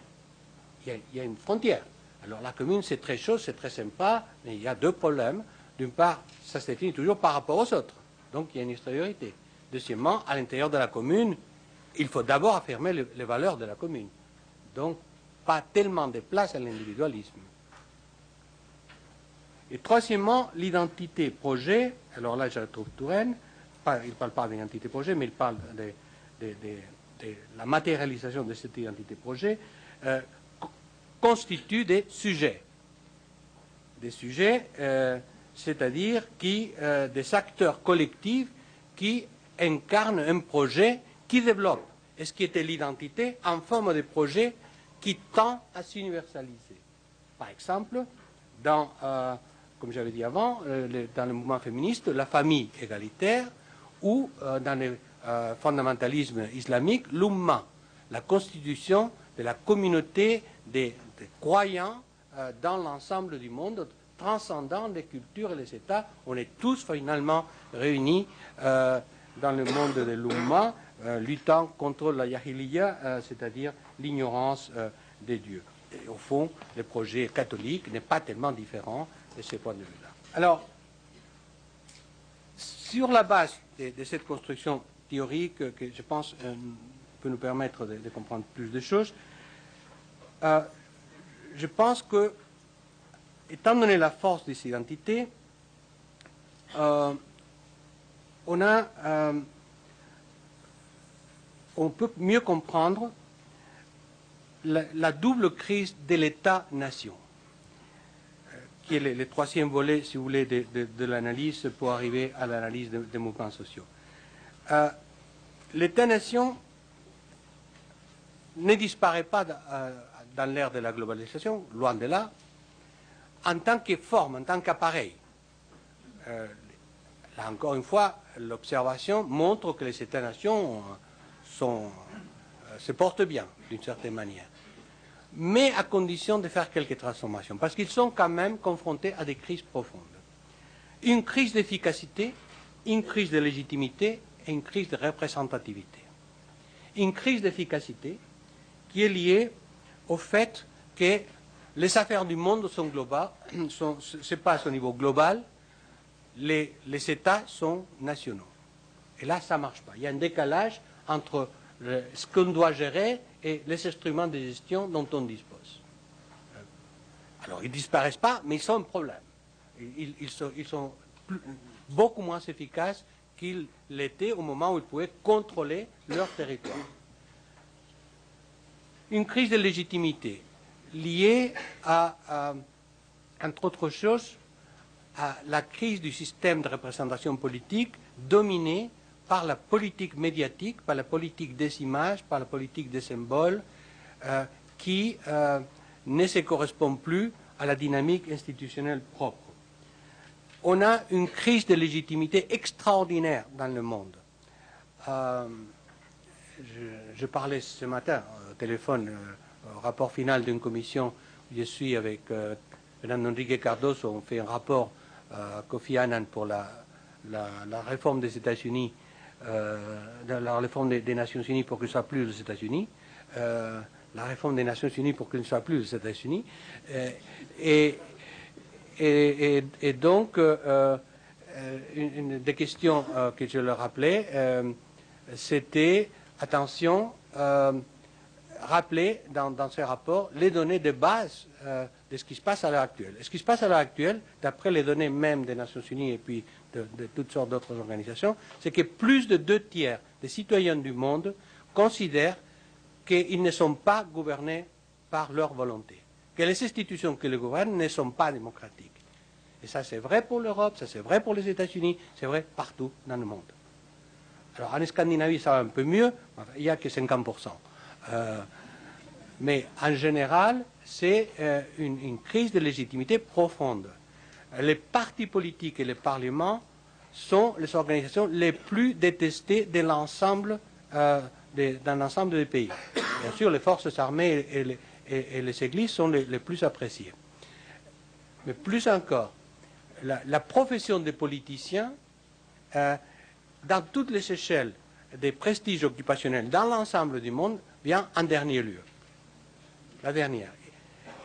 il y a une frontière. Alors la commune, c'est très chaud, c'est très sympa, mais il y a deux problèmes. D'une part, ça se définit toujours par rapport aux autres. Donc il y a une extériorité. Deuxièmement, à l'intérieur de la commune, il faut d'abord affirmer les, valeurs de la commune. Donc, pas tellement de place à l'individualisme. Et troisièmement, l'identité projet. Alors là, je trouve Touraine. il ne parle pas d'identité projet, mais il parle de, la matérialisation de cette identité projet. Euh, constituent des sujets. Des sujets, euh, c'est-à-dire qui, euh, des acteurs collectifs qui incarnent un projet qui développe, et ce qui était l'identité, en forme de projet qui tend à s'universaliser. Par exemple, dans, comme j'avais dit avant, dans le mouvement féministe, la famille égalitaire, ou dans le fondamentalisme islamique, l'umma, la constitution de la communauté des croyants euh, dans l'ensemble du monde, transcendant les cultures et les États. On est tous finalement réunis euh, dans le monde de l'Umma, euh, luttant contre la Yahiliya, c'est-à-dire l'ignorance des dieux. Au fond, le projet catholique n'est pas tellement différent de ce point de vue-là. Alors, sur la base de, cette construction théorique que je pense peut nous permettre de, comprendre plus de choses, je pense que, étant donné la force de ces identités, euh, on, a, euh, on peut mieux comprendre la, double crise de l'État-nation, euh, qui est le, troisième volet, si vous voulez, de, l'analyse pour arriver à l'analyse des mouvements sociaux. L'État-nation ne disparaît pas dans l'ère de la globalisation, loin de là, en tant que forme, en tant qu'appareil. Euh, là encore une fois, l'observation montre que les États-nations euh, se portent bien, d'une certaine manière. Mais à condition de faire quelques transformations, parce qu'ils sont quand même confrontés à des crises profondes. Une crise d'efficacité, une crise de légitimité et une crise de représentativité. Une crise d'efficacité qui est liée au fait que les affaires du monde sont globales, [COUGHS] se passent au niveau global, les, États sont nationaux. Et là, ça ne marche pas. Il y a un décalage entre ce qu'on doit gérer et les instruments de gestion dont on dispose. Alors, ils ne disparaissent pas, mais ils sont un problème. Ils, sont, beaucoup moins efficaces qu'ils l'étaient au moment où ils pouvaient contrôler leur territoire une crise de légitimité liée entre autres choses, à la crise du système de représentation politique dominé par la politique médiatique, par la politique des images, par la politique des symboles, euh, qui euh, ne se correspond plus à la dynamique institutionnelle propre. On a une crise de légitimité extraordinaire dans le monde. Euh, je, parlais ce matin téléphone euh, rapport final d'une commission où je suis avec Mme Enrique Cardoso. On fait un rapport à Kofi Annan pour la, réforme des États-Unis, euh, la réforme des, Nations Unies pour que ce soit plus les États-Unis, la réforme des Nations Unies pour que ce ne soit plus les États-Unis. Et, et, donc, une, des questions que je leur rappelais, c'était attention rappeler dans, dans ces rapports les données de base euh, de ce qui se passe à l'heure actuelle. Ce qui se passe à l'heure actuelle, d'après les données même des Nations Unies et puis de, toutes sortes d'autres organisations, c'est que plus de deux tiers des citoyens du monde considèrent qu'ils ne sont pas gouvernés par leur volonté, que les institutions qui les gouvernent ne sont pas démocratiques. Et ça, c'est vrai pour l'Europe, ça, c'est vrai pour les États-Unis, c'est vrai partout dans le monde. Alors, en Scandinavie, ça va un peu mieux, il n'y a que 50%. Euh, mais en général, c'est euh, une crise de légitimité profonde. Les partis politiques et les parlements sont les organisations les plus détestées de l'ensemble euh, dans des pays. Bien sûr, les forces armées et les, églises sont les, plus appréciées. Mais plus encore, la, la profession des politiciens, euh, dans toutes les échelles des prestiges occupationnels dans l'ensemble du monde, vient en dernier lieu. La dernière.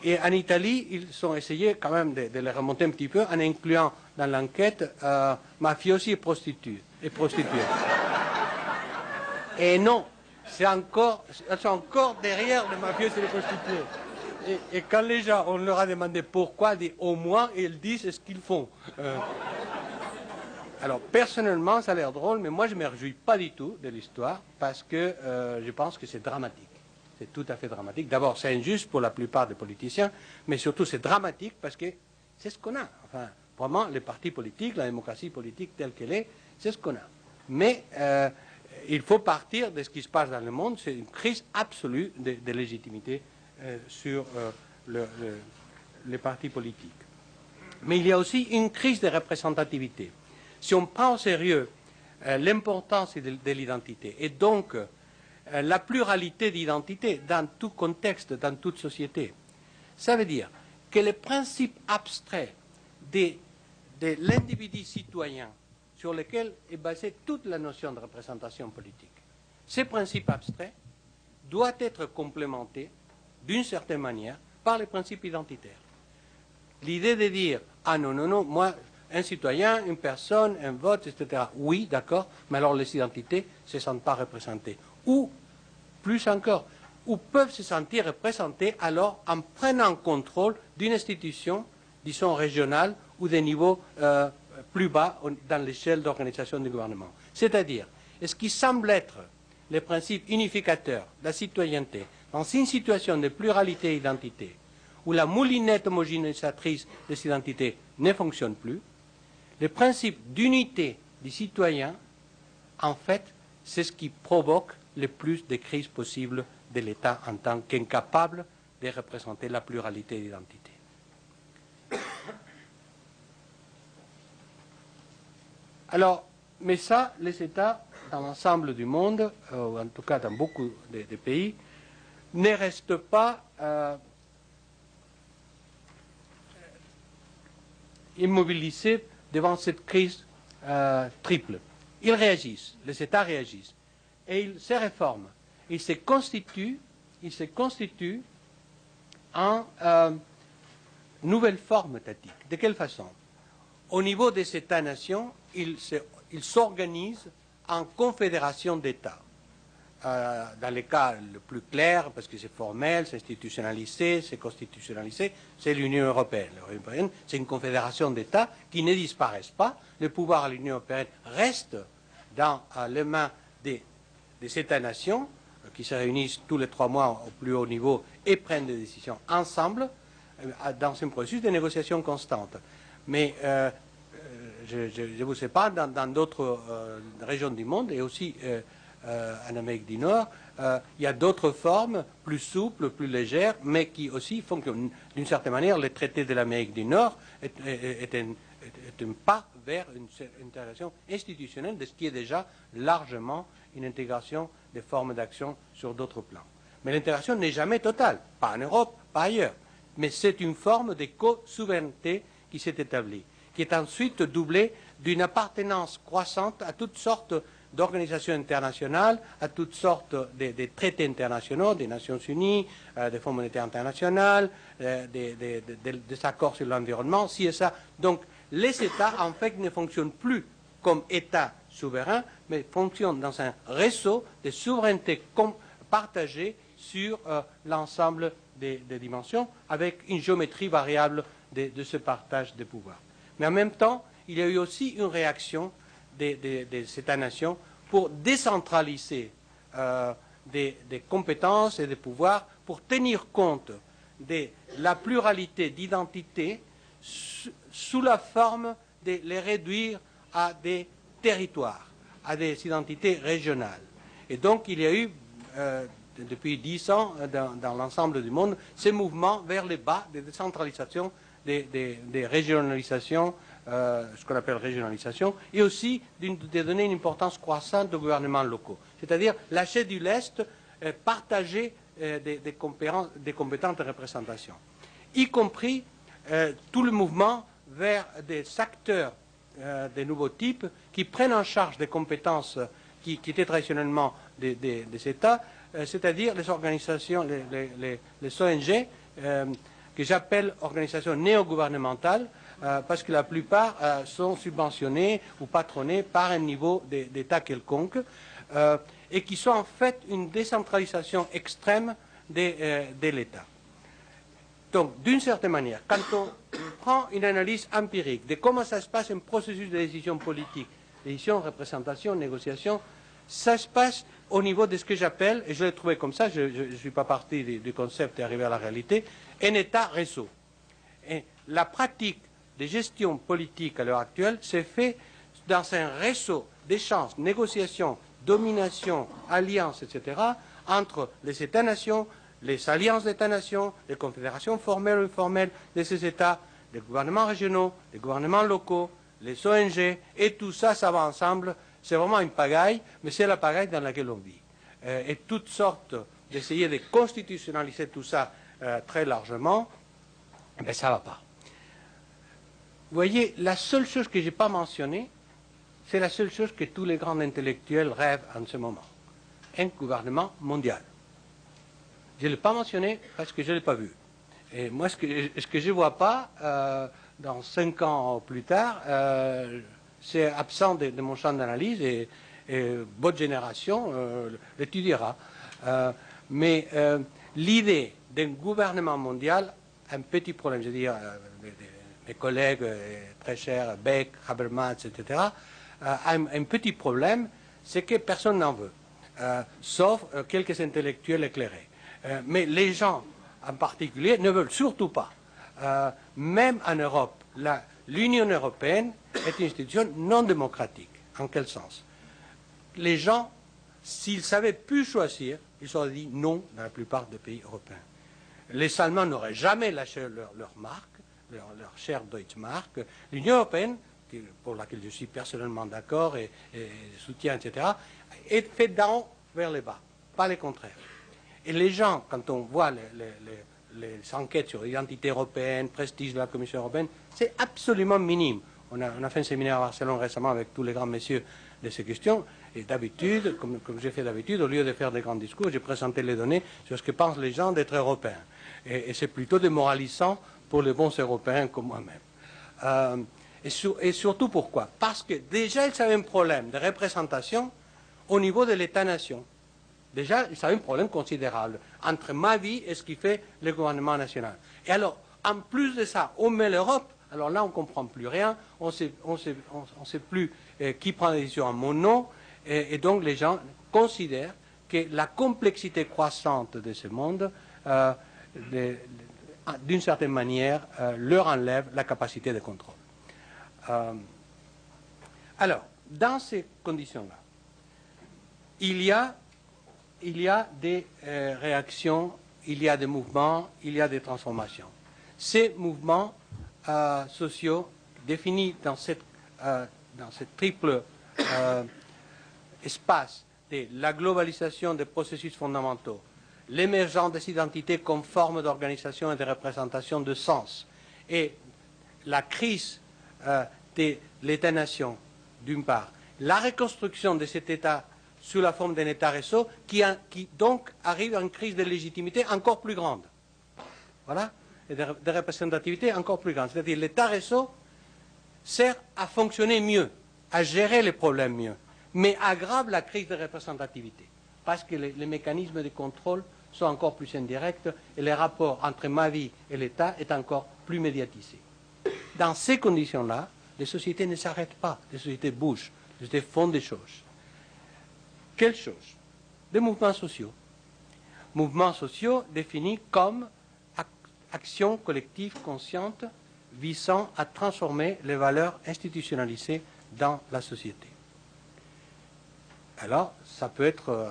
Et en Italie, ils ont essayé quand même de, les remonter un petit peu en incluant dans l'enquête euh, mafiosi et prostituées. Et non, c'est encore, elles sont encore derrière les mafiosi et les prostituées. Et, quand les gens, on leur a demandé pourquoi, au moins ils disent ce qu'ils font. Euh, alors personnellement, ça a l'air drôle, mais moi je ne me réjouis pas du tout de l'histoire parce que euh, je pense que c'est dramatique. C'est tout à fait dramatique. D'abord, c'est injuste pour la plupart des politiciens, mais surtout c'est dramatique parce que c'est ce qu'on a. Enfin, vraiment, les partis politiques, la démocratie politique telle qu'elle est, c'est ce qu'on a. Mais euh, il faut partir de ce qui se passe dans le monde. C'est une crise absolue de, légitimité euh, sur euh, le- le- les partis politiques. Mais il y a aussi une crise de représentativité. Si on prend au sérieux l'importance de, de l'identité et donc la pluralité d'identité dans tout contexte, dans toute société, ça veut dire que les principes abstraits de, l'individu citoyen sur lesquels est basée toute la notion de représentation politique, ces principes abstraits doivent être complémentés d'une certaine manière par les principes identitaires. L'idée de dire ah non, non, non, moi, un citoyen, une personne, un vote, etc. Oui, d'accord, mais alors les identités ne se sentent pas représentées. Ou, plus encore, ou peuvent se sentir représentées alors en prenant contrôle d'une institution, disons régionale, ou des niveaux euh, plus bas dans l'échelle d'organisation du gouvernement. C'est-à-dire, ce qui semble être les principes unificateurs de la citoyenneté dans une situation de pluralité d'identité, où la moulinette homogénéisatrice des identités ne fonctionne plus, le principe d'unité des citoyens, en fait, c'est ce qui provoque le plus de crises possibles de l'État en tant qu'incapable de représenter la pluralité d'identité. Alors, mais ça, les États, dans l'ensemble du monde, euh, ou en tout cas dans beaucoup de, de pays, ne restent pas euh, immobilisés devant cette crise euh, triple. Ils réagissent, les États réagissent, et ils se réforment. Ils se constituent, ils se constituent en euh, nouvelle forme étatique. De quelle façon? Au niveau des États-nations, ils se- ils s'organisent en confédération d'États. Euh, dans les cas le plus clair, parce que c'est formel, c'est institutionnalisé, c'est constitutionnalisé, c'est l'Union européenne. L'Union européenne, c'est une confédération d'États qui ne disparaissent pas. Le pouvoir de l'Union européenne reste dans euh, les mains des, des États-nations, euh, qui se réunissent tous les trois mois au plus haut niveau et prennent des décisions ensemble, euh, dans un processus de négociation constante. Mais euh, je ne vous sais pas, dans d'autres régions du monde et aussi en Amérique du Nord, il y a d'autres formes plus souples, plus légères, mais qui aussi fonctionnent. D'une certaine manière, le traité de l'Amérique du Nord est, un, est un pas vers une intégration institutionnelle de ce qui est déjà largement une intégration des formes d'action sur d'autres plans. Mais l'intégration n'est jamais totale, pas en Europe, pas ailleurs. Mais c'est une forme de co-souveraineté qui s'est établie, qui est ensuite doublée d'une appartenance croissante à toutes sortes d'organisations internationales, à toutes sortes de, traités internationaux, des Nations Unies, euh, des Fonds monétaires internationaux, euh, des- des accords sur l'environnement, ci et ça. Donc les États, en fait, ne fonctionnent plus comme États souverains, mais fonctionnent dans un réseau de souveraineté partagée sur l'ensemble des, dimensions, avec une géométrie variable de, ce partage des pouvoirs. Mais en même temps, il y a eu aussi une réaction des, États-nations pour décentraliser des, compétences et des pouvoirs, pour tenir compte de la pluralité d'identités sous la forme de les réduire à des territoires, à des identités régionales. Et donc, il y a eu, euh, depuis dix ans, dans, l'ensemble du monde, ces mouvements vers le bas de décentralisation, des, régionalisations, euh, ce qu'on appelle régionalisation, et aussi de donner une importance croissante aux gouvernements locaux. C'est-à-dire lâcher du lest, euh, partager des, des, compétences de représentation, y compris tout le mouvement vers des acteurs euh, des nouveaux types qui prennent en charge des compétences qui, étaient traditionnellement des, États, euh, c'est-à-dire les organisations, les, ONG, euh, que j'appelle organisations néo-gouvernementales, parce que la plupart sont subventionnées ou patronnées par un niveau d'État quelconque, et qui sont en fait une décentralisation extrême de l'État. Donc, d'une certaine manière, quand on prend une analyse empirique de comment ça se passe un processus de décision politique, décision, représentation, négociation, ça se passe au niveau de ce que j'appelle, et je l'ai trouvé comme ça, je ne suis pas parti du, concept et arrivé à la réalité, un État réseau. Et la pratique de gestion politique à l'heure actuelle se fait dans un réseau d'échanges, négociations, domination, alliances, etc., entre les États-nations, les alliances d'États-nations, les confédérations formelles ou informelles de ces États, les gouvernements régionaux, les gouvernements locaux, les ONG, et tout ça, ça va ensemble. C'est vraiment une pagaille, mais c'est la pagaille dans laquelle on vit. Euh, et toutes sortes d'essayer de constitutionnaliser tout ça euh, très largement, mais ça ne va pas. Vous voyez, la seule chose que je n'ai pas mentionnée, c'est la seule chose que tous les grands intellectuels rêvent en ce moment. Un gouvernement mondial. Je ne l'ai pas mentionné parce que je ne l'ai pas vu. Et moi, ce que, je ne vois pas, euh, dans cinq ans plus tard, euh, c'est absent de, mon champ d'analyse et, votre génération euh, l'étudiera. mais l'idée d'un gouvernement mondial, un petit problème, je veux dire, mes, collègues très chers, Beck, Habermas, etc., un, un, petit problème, c'est que personne n'en veut, sauf quelques intellectuels éclairés. Euh, mais les gens en particulier ne veulent surtout pas. Euh, même en Europe, l'Union européenne est une institution non démocratique. En quel sens? Les gens, s'ils savaient plus choisir, ils auraient dit non dans la plupart des pays européens. Les Allemands n'auraient jamais lâché leur, marque, leur, chère Deutschmark. L'Union européenne, pour laquelle je suis personnellement d'accord et, soutiens, etc., est faite d'en vers les bas, pas le contraire. Et les gens, quand on voit les, enquêtes sur l'identité européenne, prestige de la Commission européenne, c'est absolument minime. On a, fait un séminaire à Barcelone récemment avec tous les grands messieurs de ces questions. Et d'habitude, comme, j'ai fait d'habitude, au lieu de faire des grands discours, j'ai présenté les données sur ce que pensent les gens d'être européens. Et, c'est plutôt démoralisant pour les bons européens comme moi-même. Euh, et, et, surtout pourquoi? Parce que déjà, ils avaient un problème de représentation au niveau de l'État-nation. Déjà, a un problème considérable entre ma vie et ce qui fait le gouvernement national. Et alors, en plus de ça, on met l'Europe. Alors là, on ne comprend plus rien. On ne sait, plus euh, qui prend les décisions à mon nom. Et, donc, les gens considèrent que la complexité croissante de ce monde, euh, d'une certaine manière, euh, leur enlève la capacité de contrôle. alors, dans ces conditions-là, il y a il y a des euh, réactions, il y a des mouvements, il y a des transformations. Ces mouvements euh, sociaux définis dans cette, euh, dans triple espace de la globalisation des processus fondamentaux, l'émergence des identités comme forme d'organisation et de représentation de sens, et la crise de l'État-nation, d'une part, la reconstruction de cet État sous la forme d'un État réseau qui, donc arrive à une crise de légitimité encore plus grande. Voilà, et de, représentativité encore plus grande. C'est-à-dire l'État réseau sert à fonctionner mieux, à gérer les problèmes mieux, mais aggrave la crise de représentativité, parce que les, mécanismes de contrôle sont encore plus indirects et les rapports entre ma vie et l'État est encore plus médiatisé. Dans ces conditions-là, les sociétés ne s'arrêtent pas, les sociétés bougent, les sociétés font des choses. Quelles choses Des mouvements sociaux. Mouvements sociaux définis comme actions collectives conscientes visant à transformer les valeurs institutionnalisées dans la société. Alors, ça peut être euh,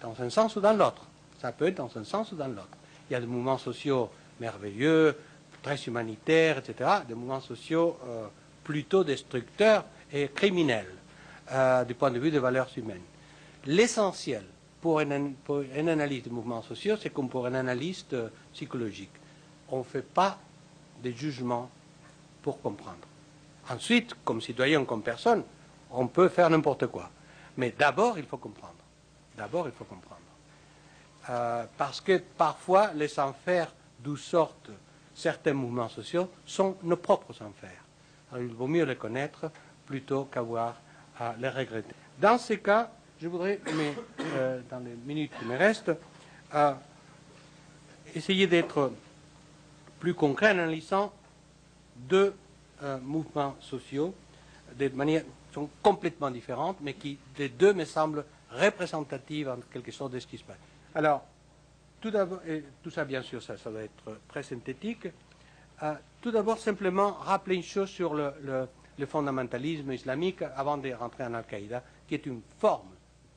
dans un sens ou dans l'autre. Ça peut être dans un sens ou dans l'autre. Il y a des mouvements sociaux merveilleux, très humanitaires, etc. Des mouvements sociaux euh, plutôt destructeurs et criminels euh, du point de vue des valeurs humaines. L'essentiel pour, pour une, analyse des mouvements sociaux, c'est comme pour un analyste psychologique. On ne fait pas des jugements pour comprendre. Ensuite, comme citoyen, comme personne, on peut faire n'importe quoi. Mais d'abord, il faut comprendre. D'abord, il faut comprendre. Euh, parce que parfois, les enfers d'où sortent certains mouvements sociaux sont nos propres enfers. Il vaut mieux les connaître plutôt qu'avoir à les regretter. Dans ces cas, je voudrais, mais, euh, dans les minutes qui me restent, essayer d'être plus concret en analysant deux euh, mouvements sociaux de manière sont complètement différentes, mais qui, les deux, me semblent représentatives en quelque sorte de ce qui se passe. Alors, tout et tout ça, bien sûr, ça, ça va être très synthétique. Euh, tout d'abord, simplement rappeler une chose sur le, le, fondamentalisme islamique avant de rentrer en Al-Qaïda, qui est une forme,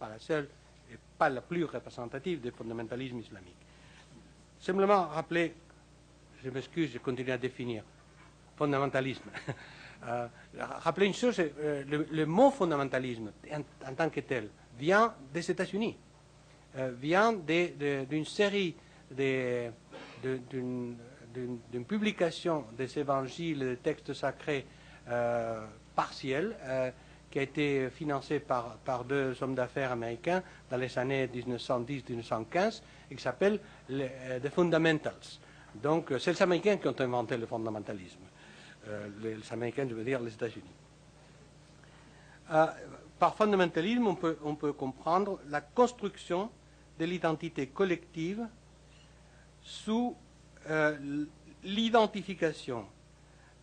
pas la seule, et pas la plus représentative du fondamentalisme islamique. Simplement rappeler je m'excuse, je continue à définir. Fondamentalisme. [LAUGHS] Euh, rappelez une chose, euh, le, mot fondamentalisme en, tant que tel vient des États-Unis, euh, vient d'une série d'une publication des évangiles, des textes sacrés partiels qui a été financée par, deux hommes d'affaires américains dans les années 1910-1915 et qui s'appelle The Fundamentals. Donc, euh, c'est les Américains qui ont inventé le fondamentalisme. Euh, les Américains, je veux dire les États-Unis. Euh, par fondamentalisme, on peut, on peut, comprendre la construction de l'identité collective sous l'identification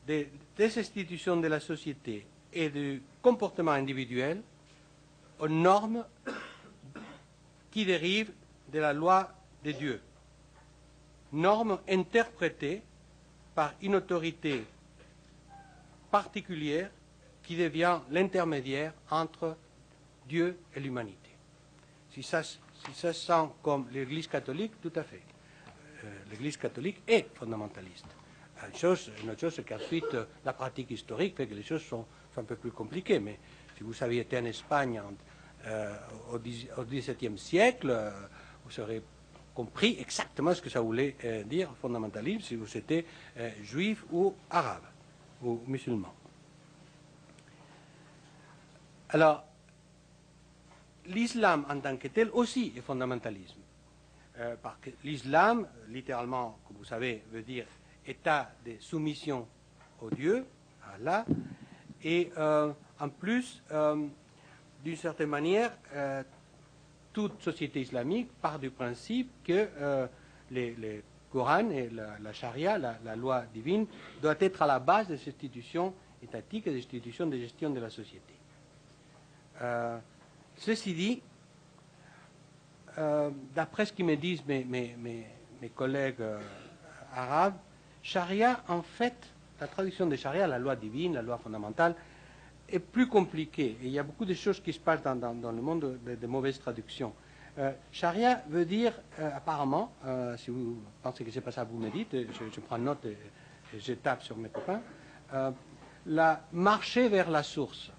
des, des, institutions de la société et du comportement individuel aux normes qui dérivent de la loi de Dieu norme interprétée par une autorité particulière qui devient l'intermédiaire entre Dieu et l'humanité. Si ça, si ça sent comme l'Église catholique, tout à fait. Euh, L'Église catholique est fondamentaliste. Une, chose, une autre chose, c'est qu'ensuite, la pratique historique fait que les choses sont, un peu plus compliquées. Mais si vous aviez été en Espagne euh, au XVIIe siècle, euh, vous serez compris exactement ce que ça voulait euh, dire fondamentalisme, si vous étiez juif ou arabe ou musulman. Alors, l'islam en tant que tel aussi est fondamentalisme. Parce que l'islam, littéralement, comme vous savez, veut dire état de soumission au Dieu, à Allah, et en plus, d'une certaine manière, toute société islamique part du principe que euh, les, Coran et la, charia, la, loi divine, doit être à la base des institutions étatiques et des institutions de gestion de la société. Euh, ceci dit, euh, d'après ce que me disent mes collègues arabes, charia, en fait, la traduction de charia, la loi divine, la loi fondamentale, est plus compliqué. Et il y a beaucoup de choses qui se passent dans, le monde de, mauvaises traductions. Euh, charia veut dire, euh, apparemment, euh, si vous pensez que c'est pas ça, vous me dites, je, prends note et, je tape sur mes copains, la marcher vers la source.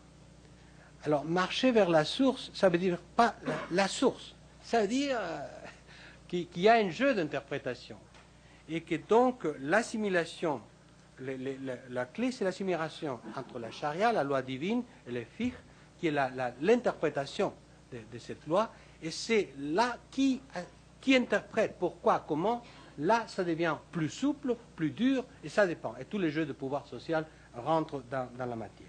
Alors, marcher vers la source, ça veut dire pas la, source, ça veut dire qu'il y a un jeu d'interprétation. Et que donc l'assimilation la clé, c'est l'assimilation entre la charia, la loi divine, et le fiqh, qui est l'interprétation de, cette loi. Et c'est là qui, qui interprète pourquoi, comment. Là, ça devient plus souple, plus dur, et ça dépend. Et tous les jeux de pouvoir social rentrent dans, la matière.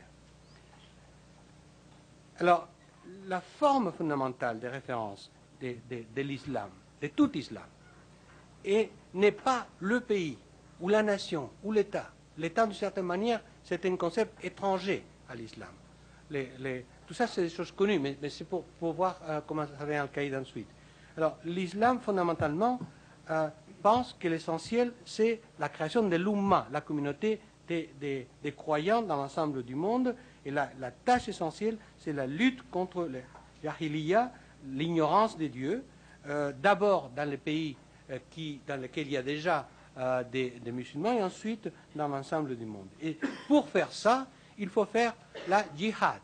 Alors, la forme fondamentale des références de, de l'islam, de tout islam, n'est pas le pays ou la nation ou l'État. L'État, d'une certaine manière, c'est un concept étranger à l'islam. tout ça, c'est des choses connues, mais, c'est pour, voir euh, comment ça va Al-Qaïda ensuite. Alors, l'islam, fondamentalement, euh, pense que l'essentiel, c'est la création de l'Umma, la communauté des, croyants dans l'ensemble du monde. Et la, tâche essentielle, c'est la lutte contre l'ignorance des dieux, euh, d'abord dans les pays qui, dans lesquels il y a déjà euh, des, musulmans et ensuite dans l'ensemble du monde. Et pour faire ça, il faut faire la djihad.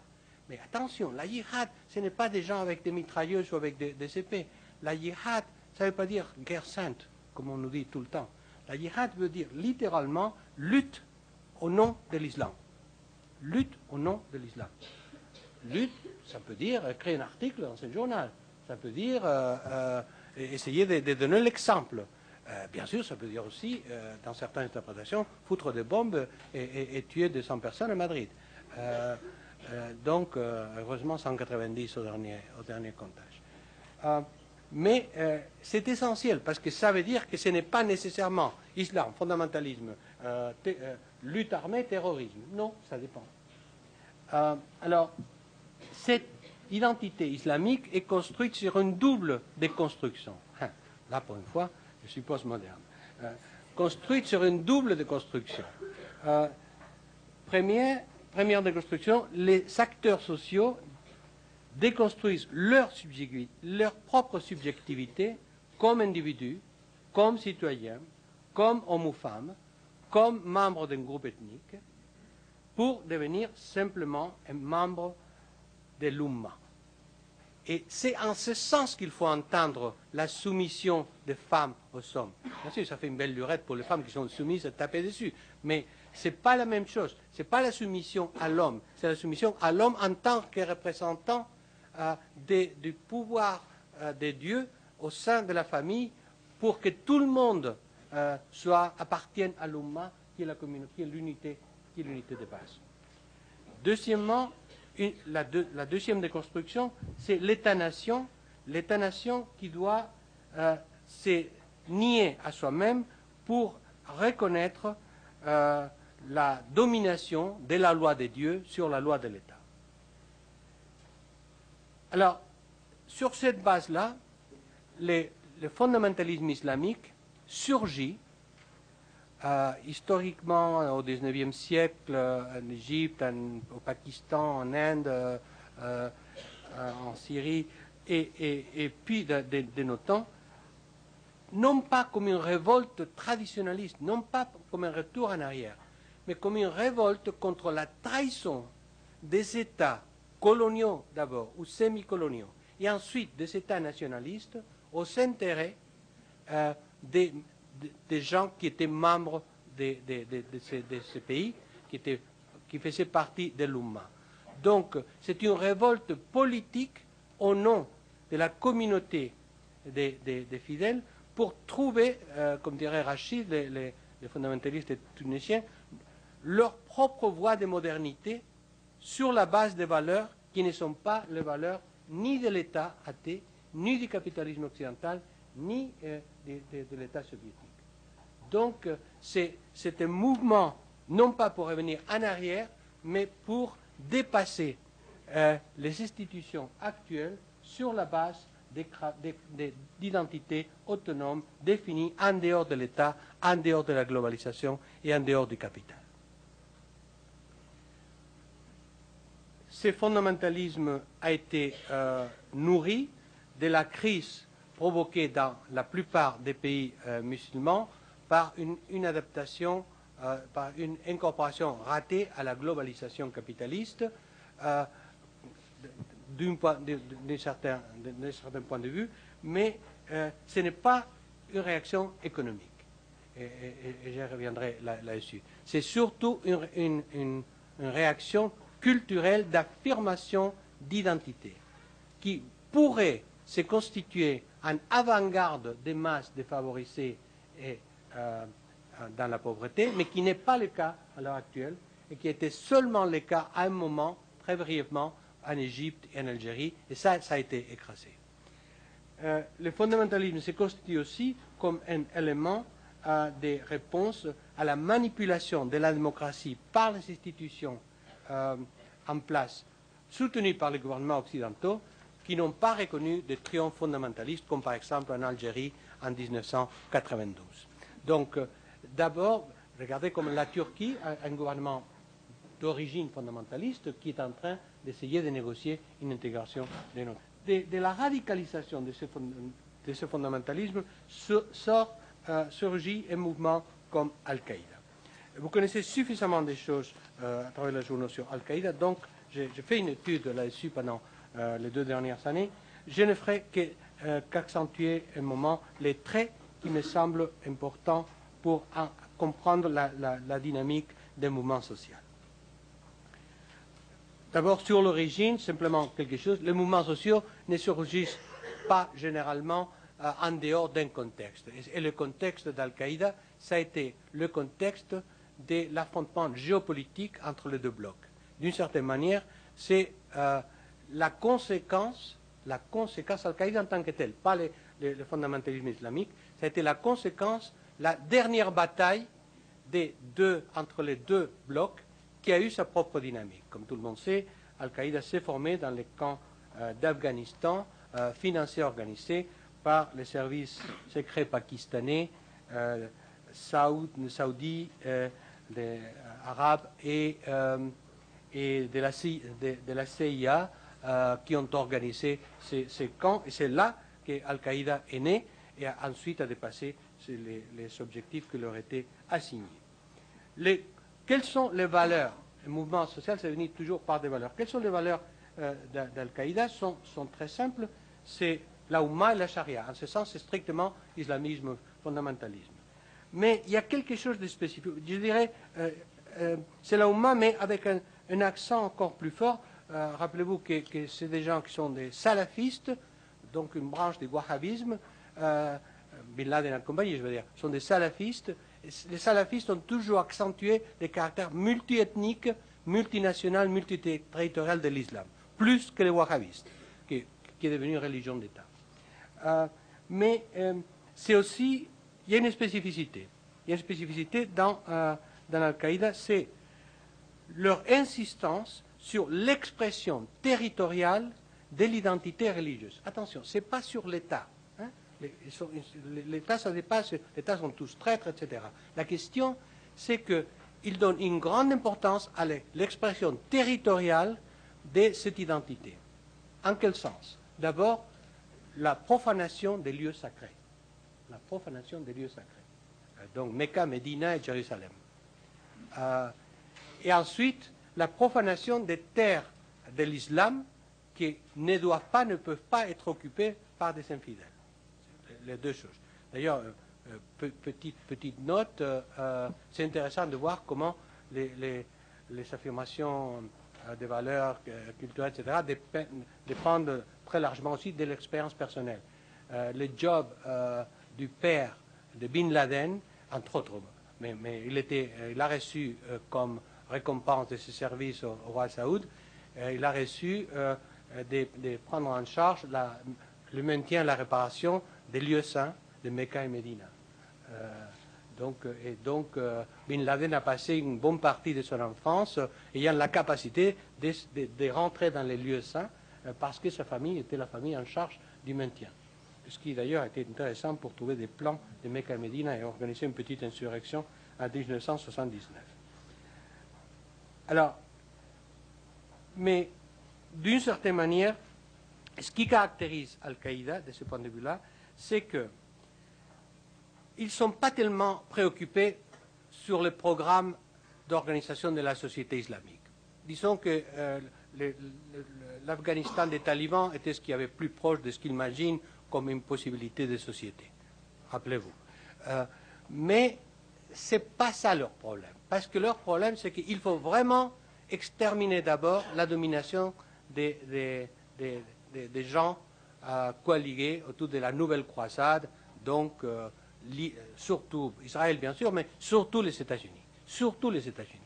Mais attention, la djihad, ce n'est pas des gens avec des mitrailleuses ou avec des, épées. La djihad, ça ne veut pas dire guerre sainte, comme on nous dit tout le temps. La djihad veut dire littéralement lutte au nom de l'islam. Lutte au nom de l'islam. Lutte, ça peut dire créer un article dans ce journal. Ça peut dire euh, euh, essayer de donner l'exemple. Euh, bien sûr, ça peut dire aussi, euh, dans certaines interprétations, foutre des bombes et, tuer 200 personnes à Madrid. Euh, donc, heureusement, 190 au dernier, au dernier comptage. mais c'est essentiel parce que ça veut dire que ce n'est pas nécessairement islam, fondamentalisme, lutte armée, terrorisme. Non, ça dépend. alors, cette identité islamique est construite sur une double déconstruction. Hein, là, pour une fois, je suis postmoderne, euh, construite sur une double déconstruction. Euh, première, déconstruction, les acteurs sociaux déconstruisent leur, leur propre subjectivité comme individus, comme citoyens, comme hommes ou femmes, comme membres d'un groupe ethnique, pour devenir simplement un membre de l'Umma. Et c'est en ce sens qu'il faut entendre la soumission des femmes aux hommes. Bien sûr, ça fait une belle lurette pour les femmes qui sont soumises à taper dessus. Mais ce n'est pas la même chose. Ce n'est pas la soumission à l'homme. C'est la soumission à l'homme en tant que représentant euh, du pouvoir euh, de Dieu au sein de la famille pour que tout le monde euh, soit, appartienne à l'Umma, qui est l'unité, qui est l'unité de base. Deuxièmement, la, deuxième déconstruction, c'est l'État-nation, l'État-nation qui doit euh, se nier à soi-même pour reconnaître euh, la domination de la loi de Dieu sur la loi de l'État. Alors, sur cette base-là, le fondamentalisme islamique surgit euh, historiquement, au XIXe siècle, en Égypte, au Pakistan, en Inde, euh, euh, en Syrie, et, puis de, nos temps, non pas comme une révolte traditionnaliste, non pas comme un retour en arrière, mais comme une révolte contre la trahison des États coloniaux d'abord, ou semi-coloniaux, et ensuite des États nationalistes aux intérêts des des gens qui étaient membres de, ces, pays, qui, qui faisaient partie de l'Umma. Donc, c'est une révolte politique au nom de la communauté des, fidèles pour trouver, euh, comme dirait Rachid, les, fondamentalistes tunisiens, leur propre voie de modernité sur la base des valeurs qui ne sont pas les valeurs ni de l'État athée, ni du capitalisme occidental, ni euh, de l'État soviétique. Donc, c'est un mouvement, non pas pour revenir en arrière, mais pour dépasser euh, les institutions actuelles sur la base d'identités autonomes définies en dehors de l'État, en dehors de la globalisation et en dehors du capital. Ce fondamentalisme a été euh, nourri de la crise provoquée dans la plupart des pays euh, musulmans par une, adaptation, euh, par une incorporation ratée à la globalisation capitaliste euh, d'un certain, point de vue, mais ce n'est pas une réaction économique. Et, je reviendrai là-dessus. C'est surtout une, réaction culturelle d'affirmation d'identité qui pourrait se constituer en avant-garde des masses défavorisées et euh, dans la pauvreté, mais qui n'est pas le cas à l'heure actuelle et qui était seulement le cas à un moment, très brièvement, en Égypte et en Algérie, et ça, ça a été écrasé. euh, le fondamentalisme se constitue aussi comme un élément euh, des réponses à la manipulation de la démocratie par les institutions euh, en place, soutenues par les gouvernements occidentaux, qui n'ont pas reconnu de triomphe fondamentaliste, comme par exemple en Algérie en 1992. Donc, euh, d'abord, regardez comme la Turquie a un gouvernement d'origine fondamentaliste qui est en train d'essayer de négocier une intégration de notre. De, la radicalisation de ce, fondamentalisme sort, euh, surgit un mouvement comme Al-Qaïda. Vous connaissez suffisamment des choses euh, à travers la journaux sur Al-Qaïda, donc j'ai fait une étude là-dessus pendant euh, les deux dernières années. Je ne ferai qu'accentuer un moment les traits qui me semblent importants pour en, comprendre la, la, dynamique des mouvements sociaux. D'abord, sur l'origine, simplement quelque chose. Les mouvements sociaux ne surgissent pas généralement euh, en dehors d'un contexte. Et, le contexte d'Al-Qaïda, ça a été le contexte de l'affrontement géopolitique entre les deux blocs. D'une certaine manière, c'est euh, la conséquence, la conséquence Al-Qaïda en tant que telle, pas le, fondamentalisme islamique, ça a été la conséquence, la dernière bataille des deux, entre les deux blocs qui a eu sa propre dynamique. Comme tout le monde sait, Al-Qaïda s'est formé dans les camps euh, d'Afghanistan, euh, financés, organisés par les services secrets pakistanais, euh, Saoud, saoudis, euh, arabes et, de, la, CIA qui ont organisé ces, camps. Et c'est là qu'Al-Qaïda est né et ensuite a dépassé les, objectifs qui leur étaient assignés. Les quelles sont les valeurs? Le mouvement social, c'est venu toujours par des valeurs. Quelles sont les valeurs euh, d'Al-Qaïda? Sont, sont, très simples. C'est la Oumma et la Sharia. En ce sens, c'est strictement islamisme, fondamentalisme. Mais il y a quelque chose de spécifique. Je dirais, euh, euh, c'est la Oumma, mais avec un, accent encore plus fort. Rappelez-vous que, que c'est des gens qui sont des salafistes, donc une branche du wahhabisme. Bin Laden et compagnie, je veux dire, sont des salafistes les salafistes ont toujours accentué le caractère multiethnique, multinational, multiterritorial de l'islam, plus que les wahhabistes, qui, est devenu une religion d'État. Euh, mais euh, c'est aussi, il y a une spécificité. Il y a une spécificité dans, euh, dans Al-Qaïda, c'est leur insistance sur l'expression territoriale de l'identité religieuse. Attention, ce n'est pas sur l'État l'État, ça dépasse, l'État sont tous traîtres, etc. La question, c'est qu'ils donnent une grande importance à l'expression territoriale de cette identité. En quel sens? D'abord, la profanation des lieux sacrés. La profanation des lieux sacrés. Euh, donc Mecca, Médina et Jérusalem. Euh, et ensuite, la profanation des terres de l'islam qui ne doivent pas, ne peuvent pas être occupées par des infidèles les deux choses. D'ailleurs, euh, euh petite, petite note, euh, c'est intéressant de voir comment les, les, affirmations des valeurs culturelles, etc., dépendent très largement aussi de l'expérience personnelle. le job du père de Bin Laden, entre autres, mais, il, a reçu comme récompense de ses services au, au roi Saoud, il a reçu de, de, prendre en charge la, le maintien et la réparation des lieux saints de Mecca et Médina. Euh, donc, et donc, euh, Bin Laden a passé une bonne partie de son enfance euh, ayant la capacité de, rentrer dans les lieux saints euh, parce que sa famille était la famille en charge du maintien. Ce qui d'ailleurs été intéressant pour trouver des plans de Mecca et Médina et organiser une petite insurrection en 1979. Alors, mais d'une certaine manière, ce qui caractérise Al-Qaïda de ce point de vue-là, c'est qu'ils ne sont pas tellement préoccupés sur le programme d'organisation de la société islamique. Disons que euh, l'Afghanistan des talibans était ce qui avait plus proche de ce qu'ils imaginent comme une possibilité de société. Rappelez-vous. Euh, mais ce n'est pas ça leur problème. Parce que leur problème, c'est qu'il faut vraiment exterminer d'abord la domination des, des, des, des gens euh, coaligués autour de la nouvelle croisade, donc euh, surtout Israël bien sûr, mais surtout les États-Unis. Surtout les États-Unis.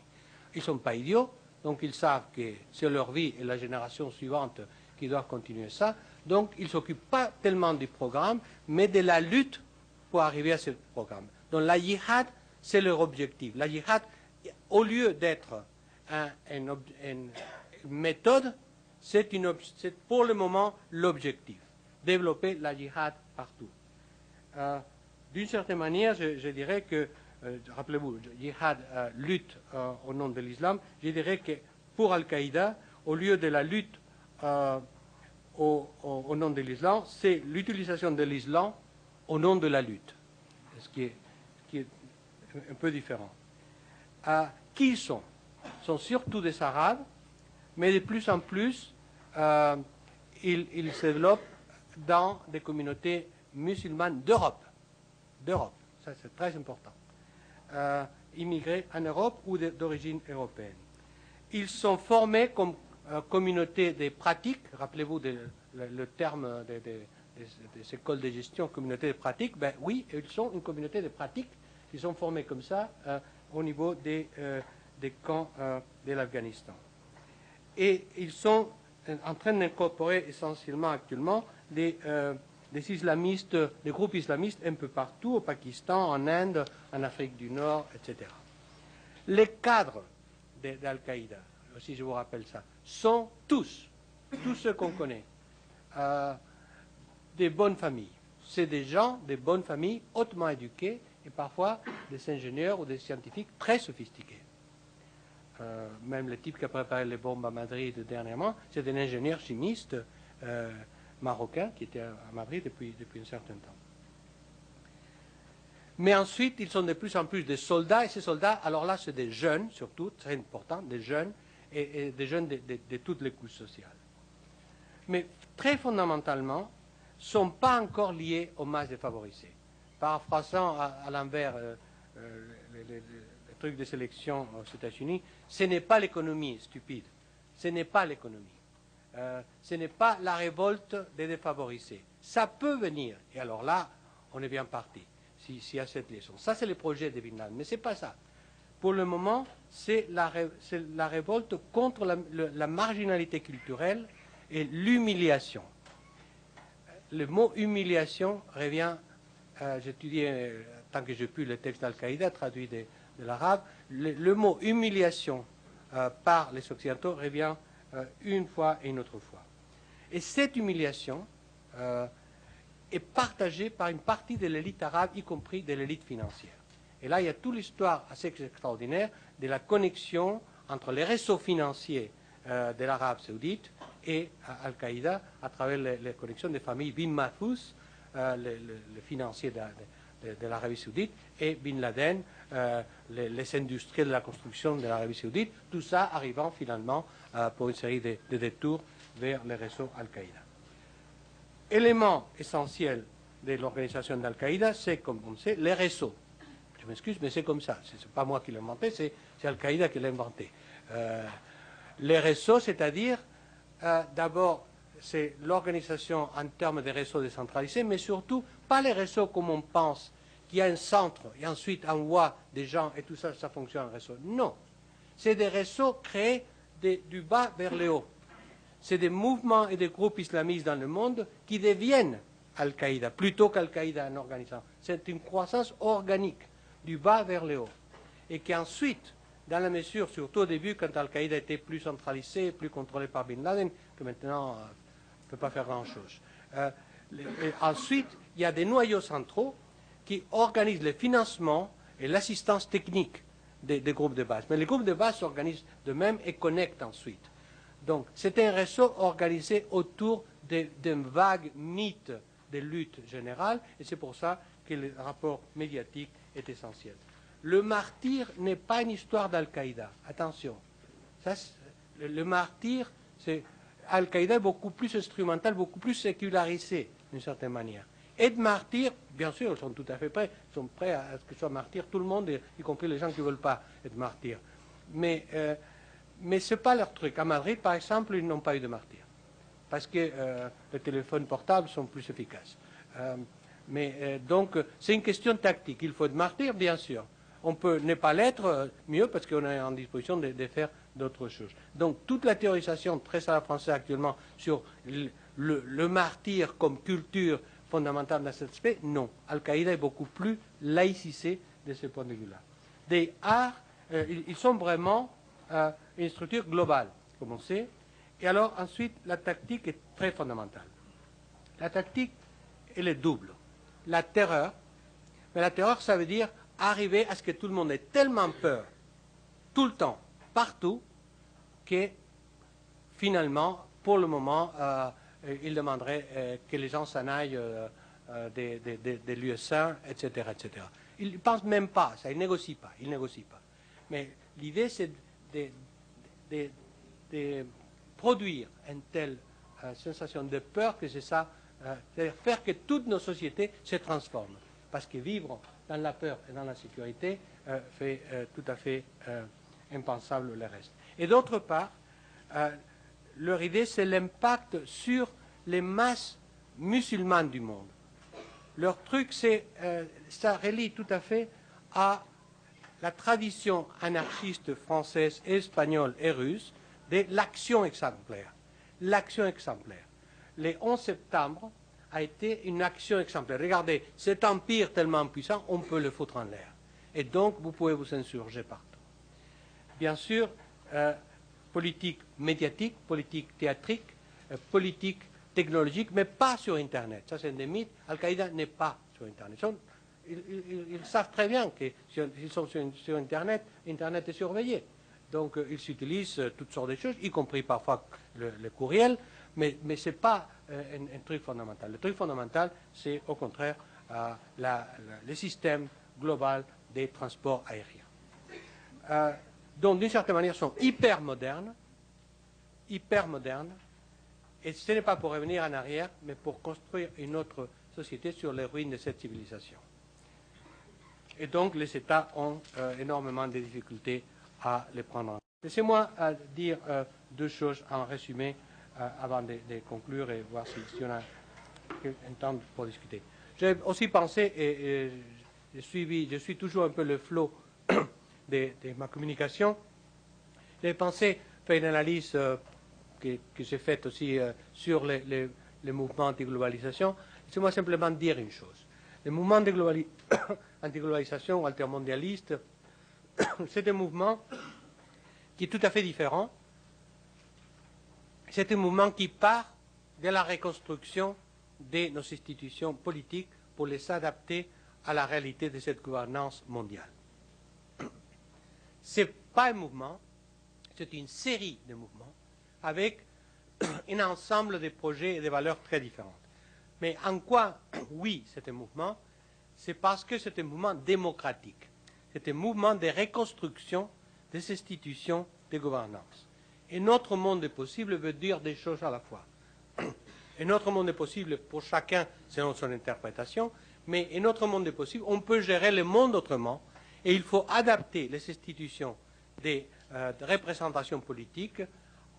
Ils ne sont pas idiots, donc ils savent que c'est leur vie et la génération suivante qui doivent continuer ça. Donc, ils ne s'occupent pas tellement du programme, mais de la lutte pour arriver à ce programme. Donc, la jihad, c'est leur objectif. La jihad, au lieu d'être une méthode, c'est pour le moment l'objectif. Développer la jihad partout. Euh, d'une certaine manière, je, dirais que, euh, rappelez-vous, jihad euh, lutte au nom de l'islam, je dirais que pour Al-Qaïda, au lieu de la lutte au, nom de l'islam, c'est l'utilisation de l'islam au nom de la lutte, un peu différent. qui ils sont? Ils sont surtout des Arabes, mais de plus en plus, euh, ils, se développent dans des communautés musulmanes d'Europe. D'Europe, ça c'est très important. Euh, immigrés en Europe ou d'origine européenne. Ils sont formés comme euh, communauté des pratiques, rappelez-vous le, terme des, écoles de gestion, communauté de pratiques, ben oui, ils sont une communauté de pratiques, ils sont formés comme ça euh, au niveau des, euh, des camps de l'Afghanistan. Et ils sont en train d'incorporer essentiellement actuellement des, islamistes, des groupes islamistes un peu partout, au Pakistan, en Inde, en Afrique du Nord, etc. Les cadres d'Al-Qaïda, si je vous rappelle ça, sont tous, tous ceux qu'on connaît, euh, des bonnes familles. C'est des gens des bonnes familles, hautement éduqués et parfois des ingénieurs ou des scientifiques très sophistiqués. Euh, même le type qui a préparé les bombes à Madrid dernièrement, c'est un ingénieur chimiste euh, marocain qui était à Madrid depuis, depuis un certain temps. Mais ensuite, ils sont de plus en plus des soldats, et ces soldats, alors là, c'est des jeunes, surtout, très important, des jeunes et, des jeunes de, toutes les couches sociales. Mais très fondamentalement, ne sont pas encore liés aux masses défavorisées. Paraphrasant à, à l'envers euh, euh, les, trucs de sélection aux États-Unis, ce n'est pas l'économie stupide, ce n'est pas l'économie. Euh, ce n'est pas la révolte des défavorisés. Ça peut venir, et alors là, on est bien parti, s'il y a cette leçon. Ça, c'est le projet de Bin mais ce n'est pas ça. Pour le moment, c'est la, révolte contre la, marginalité culturelle et l'humiliation. Le mot humiliation revient, euh, j'étudie euh, tant que j'ai pu le texte d'Al-Qaïda traduit de, l'arabe, le, mot humiliation euh, par les Occidentaux revient une fois et une autre fois. Et cette humiliation est partagée par une partie de l'élite arabe, y compris de l'élite financière. Et là, il y a toute l'histoire assez extraordinaire de la connexion entre les réseaux financiers de l'Arabe saoudite et Al-Qaïda à travers les, connexions des familles Bin Mahfouz, euh, le, financier de, l'Arabie saoudite, et Bin Laden, les, industriels de la construction de l'Arabie saoudite, tout ça arrivant finalement pour une série de, de détours vers les réseaux Al-Qaïda. Élément essentiel de l'organisation d'Al-Qaïda, c'est, comme on sait, les réseaux. Je m'excuse, mais c'est comme ça. Ce n'est pas moi qui l'ai inventé, c'est Al-Qaïda qui l'a inventé. Euh, les réseaux, c'est-à-dire, euh, d'abord, c'est l'organisation en termes de réseaux décentralisés, mais surtout, pas les réseaux comme on pense, qu'il y a un centre et ensuite on voit des gens et tout ça, ça fonctionne en réseau. Non. C'est des réseaux créés du bas vers le haut. C'est des mouvements et des groupes islamistes dans le monde qui deviennent Al-Qaïda, plutôt qu'Al-Qaïda en organisant. C'est une croissance organique du bas vers le haut. Et qu'ensuite, dans la mesure, surtout au début, quand Al-Qaïda était plus centralisé, plus contrôlé par Bin Laden, que maintenant, euh, ne peut pas faire grand-chose. Euh, ensuite, il y a des noyaux centraux qui organisent le financement et l'assistance technique des, groupes de base. Mais les groupes de base s'organisent de même et connectent ensuite. Donc, c'est un réseau organisé autour d'un vague mythe de lutte générale, et c'est pour ça que le rapport médiatique est essentiel. Le martyr n'est pas une histoire d'Al-Qaïda. Attention. le, martyr, c'est Al-Qaïda est beaucoup plus instrumental, beaucoup plus sécularisé, d'une certaine manière. Être martyr, bien sûr, ils sont tout à fait prêts, ils sont prêts à, ce que soit martyr tout le monde, y compris les gens qui ne veulent pas être martyrs. Mais, euh, mais ce n'est pas leur truc. À Madrid, par exemple, ils n'ont pas eu de martyr. Parce que euh, les téléphones portables sont plus efficaces. Euh, mais donc, c'est une question tactique. Il faut être martyr, bien sûr. On peut ne pas l'être, mieux parce qu'on est en disposition de, faire Donc, toute la théorisation très à la française actuellement sur le, martyr comme culture fondamentale dans cet aspect Non. Al-Qaïda est beaucoup plus laïcisé de ce point de vue-là. Des arts, euh, ils, ils sont vraiment euh, une structure globale, comme on sait. Et alors, ensuite, la tactique est très fondamentale. La tactique, elle est double. La terreur, mais la terreur, ça veut dire arriver à ce que tout le monde ait tellement peur, tout le temps, partout, que finalement, pour le moment, euh, il demanderait euh, que les gens s'en aillent euh, des, lieux sains, etc., etc. Il ne pense même pas, ça, il négocie pas, il négocie pas. Mais l'idée, c'est de, produire une telle sensation de peur que c'est ça, c'est-à-dire faire que toutes nos sociétés se transforment. Parce que vivre dans la peur et dans la sécurité fait tout à fait impensable le reste. Et d'autre part, euh, leur idée, c'est l'impact sur les masses musulmanes du monde. Leur truc, c'est, euh, ça relie tout à fait à la tradition anarchiste française, espagnole et russe de l'action exemplaire. L'action exemplaire. Le 11 septembre a été une action exemplaire. Regardez, cet empire tellement puissant, on peut le foutre en l'air. Et donc, vous pouvez vous insurger partout. Bien sûr, euh, politique médiatique, politique théâtrique, euh, politique technologique, mais pas sur Internet. Ça, c'est des mythes. Al-Qaïda n'est pas sur Internet. Ils, savent très bien que si ils sont sur, Internet, Internet est surveillé. Donc, euh, ils utilisent toutes sortes de choses, y compris parfois le, courriel, mais, ce n'est pas un, un truc fondamental. Le truc fondamental, c'est au contraire le système global des transports aériens. Donc, d'une certaine manière, sont hyper modernes, hyper modernes, et ce n'est pas pour revenir en arrière, mais pour construire une autre société sur les ruines de cette civilisation. Et donc, les États ont euh, énormément de difficultés à les prendre en compte. Laissez-moi euh, dire euh, deux choses en résumé avant de, conclure et voir si, si on a un temps pour discuter. J'ai aussi pensé, et, je suis toujours un peu le flot de, de ma communication, j'ai pensé faire une analyse euh, que, faite aussi euh, sur les, les- les mouvements anti-globalisation. Laissez-moi simplement dire une chose. Le mouvement de globali- [COUGHS] anti-globalisation ou altermondialiste, [COUGHS] c'est un mouvement qui est tout à fait différent. C'est un mouvement qui part de la reconstruction de nos institutions politiques pour les adapter à la réalité de cette gouvernance mondiale. Ce n'est pas un mouvement, c'est une série de mouvements avec [CLEARS THROAT] un ensemble de projets et de valeurs très différentes. Mais en quoi, [CLEARS THROAT] oui, c'est un mouvement? C'est parce que c'est un mouvement démocratique. C'est un mouvement de reconstruction des institutions de gouvernance. Et notre monde est possible veut dire des choses à la fois. [CLEARS THROAT] Et notre monde est possible pour chacun selon son interprétation, mais et notre monde est possible, on peut gérer le monde autrement, et il faut adapter les institutions des, euh, de représentation politique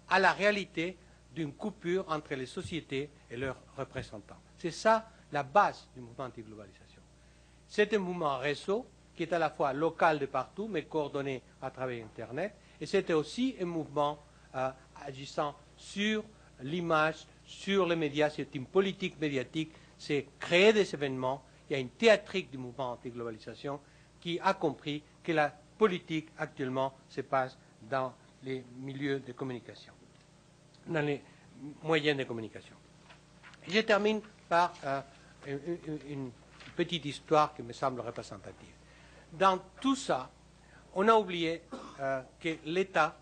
à la réalité d'une coupure entre les sociétés et leurs représentants. C'est ça la base du mouvement anti-globalisation. C'est un mouvement réseau qui est à la fois local de partout, mais coordonné à travers Internet. Et c'était aussi un mouvement euh, agissant sur l'image, sur les médias. C'est une politique médiatique. C'est créer des événements. Il y a une théâtrique du mouvement anti-globalisation qui a compris que la politique actuellement se passe dans les milieux de communication, dans les moyens de communication. Je termine par euh, une, petite histoire qui me semble représentative. Dans tout ça, on a oublié euh, que l'État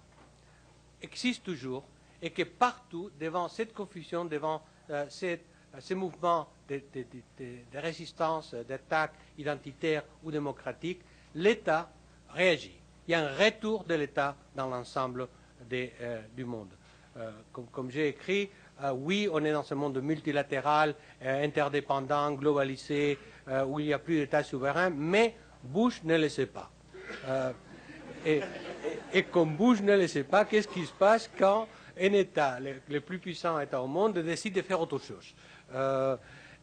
existe toujours et que partout, devant cette confusion, devant euh, ces mouvements de, de- de- résistance, euh, d'attaque identitaire ou démocratique, l'État réagit. Il y a un retour de l'État dans l'ensemble euh, du monde. Euh, comme j'ai écrit, oui, on est dans ce monde multilatéral, interdépendant, globalisé, où il n'y a plus d'État souverain, mais Bush ne le sait pas. Et, comme Bush ne le sait pas, qu'est-ce qui se passe quand un État, le, plus puissant État au monde, décide de faire autre chose?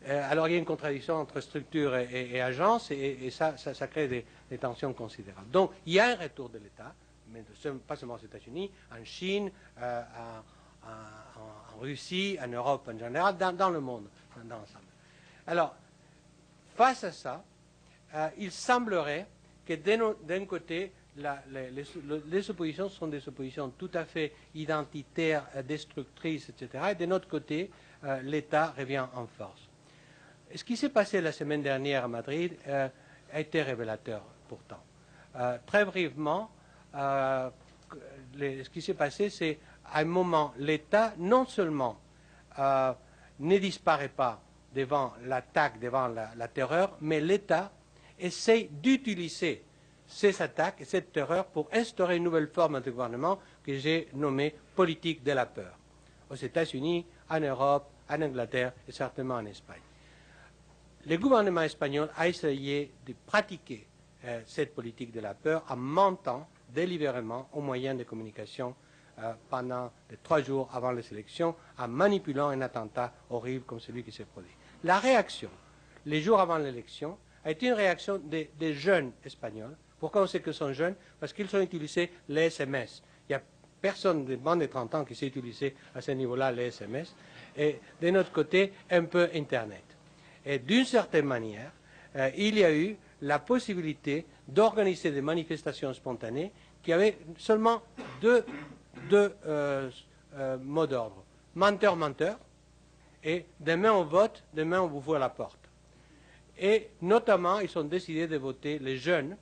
Alors il y a une contradiction entre structure et, et- agence, et, ça, crée des, tensions considérables. Donc il y a un retour de l'État, mais pas seulement aux États-Unis, en Chine, euh, en- Russie, en Europe en général, dans, le monde, dans. Alors, face à ça, euh, il semblerait que d'un côté, les, oppositions sont des oppositions tout à fait identitaires, euh, destructrices, etc. Et de notre côté, euh, l'État revient en force. Ce qui s'est passé la semaine dernière à Madrid a été révélateur pourtant. très brièvement, ce qui s'est passé, c'est à un moment, l'État non seulement ne disparaît pas devant l'attaque, devant la terreur, mais l'État essaie d'utiliser ces attaques et cette terreur pour instaurer une nouvelle forme de gouvernement que j'ai nommée politique de la peur. Aux États-Unis, en Europe, en Angleterre et certainement en Espagne. Le gouvernement espagnol a essayé de pratiquer euh, cette politique de la peur en mentant délibérément aux moyens de communication euh, pendant les trois jours avant les élections, en manipulant un attentat horrible comme celui qui s'est produit. La réaction, les jours avant l'élection, a été une réaction des, jeunes espagnols. Pourquoi on sait qu'ils sont jeunes? Parce qu'ils ont utilisé les SMS. Il n'y a personne de moins de 30 ans qui sait utiliser à ce niveau-là les SMS. Et de notre côté, un peu Internet. Et d'une certaine manière, euh, il y a eu la possibilité d'organiser des manifestations spontanées qui avaient seulement deux, euh, euh, mots d'ordre. Menteur-menteur et demain on vote, demain on vous voit la porte. Et notamment, ils ont décidé de voter les jeunes,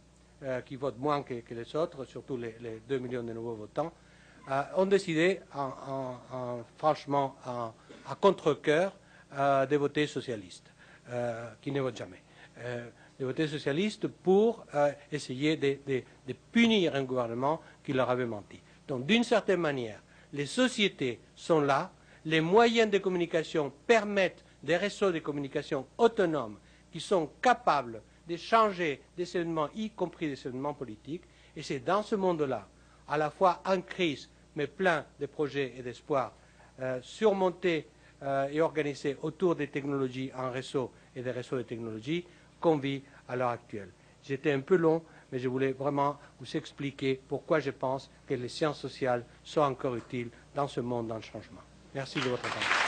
qui votent moins que, les autres, surtout les, 2 millions de nouveaux votants, ont décidé, en, franchement, à contre-coeur, de voter socialiste, qui ne votent jamais. de voter socialiste pour essayer de, de, punir un gouvernement qui leur avait menti. Donc, d'une certaine manière, les sociétés sont là, les moyens de communication permettent des réseaux de communication autonomes qui sont capables de changer des événements, y compris des événements politiques. Et c'est dans ce monde-là, à la fois en crise, mais plein de projets et d'espoirs, euh, surmontés euh, et organisés autour des technologies en réseau et des réseaux de technologies, qu'on vit à l'heure actuelle. J'étais un peu long, mais je voulais vraiment vous expliquer pourquoi je pense que les sciences sociales sont encore utiles dans ce monde le changement. Merci de votre attention.